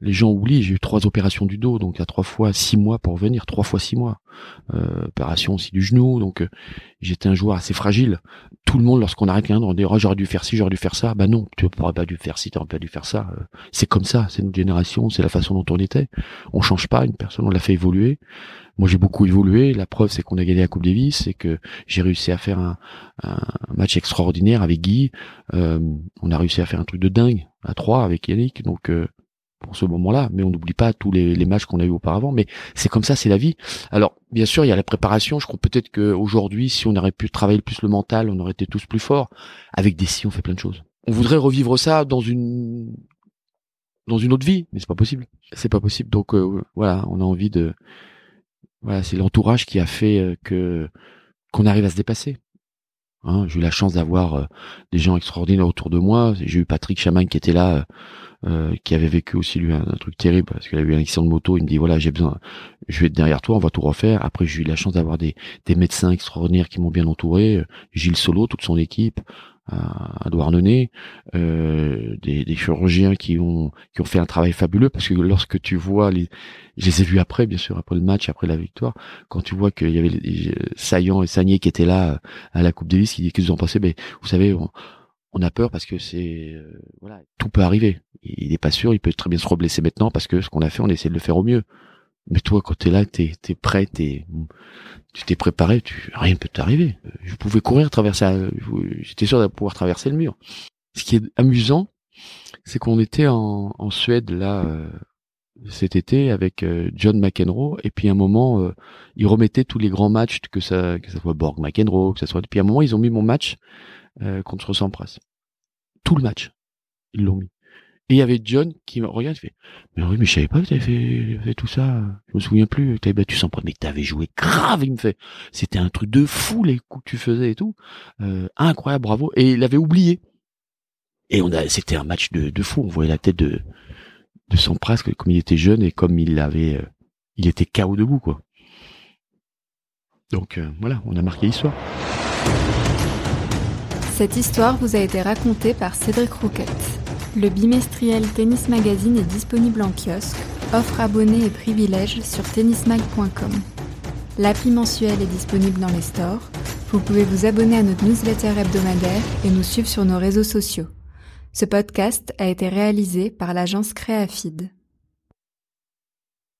les gens oublient, j'ai eu trois opérations du dos, donc a trois fois six mois pour revenir, trois fois six mois. Euh, opération aussi du genou, donc euh, j'étais un joueur assez fragile. Tout le monde, lorsqu'on arrête rien, on dit oh, j'aurais dû faire ci, j'aurais dû faire ça. Bah non, tu n'aurais pas dû faire ci, tu n'aurais pas dû faire ça. Euh, c'est comme ça, c'est notre génération, c'est la façon dont on était. On change pas une personne, on l'a fait évoluer. Moi, j'ai beaucoup évolué. La preuve, c'est qu'on a gagné la Coupe Davis, c'est que j'ai réussi à faire un, match extraordinaire avec Guy. Euh, on a réussi à faire un truc de dingue à trois avec Yannick. Donc, euh, pour ce moment-là, mais on n'oublie pas tous les, les matchs qu'on a eu auparavant. Mais c'est comme ça, c'est la vie. Alors, bien sûr, il y a la préparation. Je crois peut-être qu'aujourd'hui, si on aurait pu travailler plus le mental, on aurait été tous plus forts. Avec des si, on fait plein de choses. On voudrait revivre ça dans une dans une autre vie, mais c'est pas possible. C'est pas possible. Donc euh, voilà, on a envie de voilà, c'est l'entourage qui a fait euh, que qu'on arrive à se dépasser. Hein, j'ai eu la chance d'avoir euh, des gens extraordinaires autour de moi. J'ai eu Patrick Chamagne qui était là, qui avait vécu aussi lui un, truc terrible parce qu'il a eu un accident de moto. Il me dit voilà, j'ai besoin, je vais être derrière toi, on va tout refaire. Après, j'ai eu la chance d'avoir des, des médecins extraordinaires qui m'ont bien entouré. Gilles Solo, toute son équipe à, Douarnenez, euh, des, des, chirurgiens qui ont qui ont fait un travail fabuleux parce que lorsque tu vois les, je les ai vus après bien sûr après le match après la victoire, quand tu vois qu'il y avait Saillant et Sagné qui étaient là à la Coupe Davis, qui disent qu'ils ont passé, mais vous savez. On, a peur parce que c'est euh, voilà tout peut arriver. Il n'est pas sûr, il peut très bien se reblesser maintenant parce que ce qu'on a fait, on essaie de le faire au mieux. Mais toi, quand t'es là, t'es es prêt, t'es tu t'es préparé, tu rien ne peut t'arriver. Je pouvais courir, traverser, j'étais sûr de pouvoir traverser le mur. Ce qui est amusant, c'est qu'on était en, en, Suède là euh, cet été avec euh, John McEnroe et puis à un moment euh, ils remettaient tous les grands matchs que ça que ça soit Borg McEnroe que ça soit puis à un moment ils ont mis mon match contre Sampras tout le match ils l'ont mis et il y avait John qui me regarde, il fait, mais oui, mais je savais pas que t'avais fait, fait, tout ça. Je me souviens plus. T'avais battu sans mais t'avais joué grave. Il me fait, c'était un truc de fou les coups que tu faisais et tout. Euh, incroyable, bravo. Et il avait oublié. Et on a, c'était un match de, de fou. On voyait la tête de, de presque comme il était jeune et comme il avait, euh, il était KO debout quoi. Donc euh, voilà, on a marqué l'histoire. Cette histoire vous a été racontée par Cédric Rouquette. Le bimestriel Tennis Magazine est disponible en kiosque, offre abonnés et privilèges sur tennismag.com. L'appli mensuel est disponible dans les stores. Vous pouvez vous abonner à notre newsletter hebdomadaire et nous suivre sur nos réseaux sociaux. Ce podcast a été réalisé par l'agence Créafid.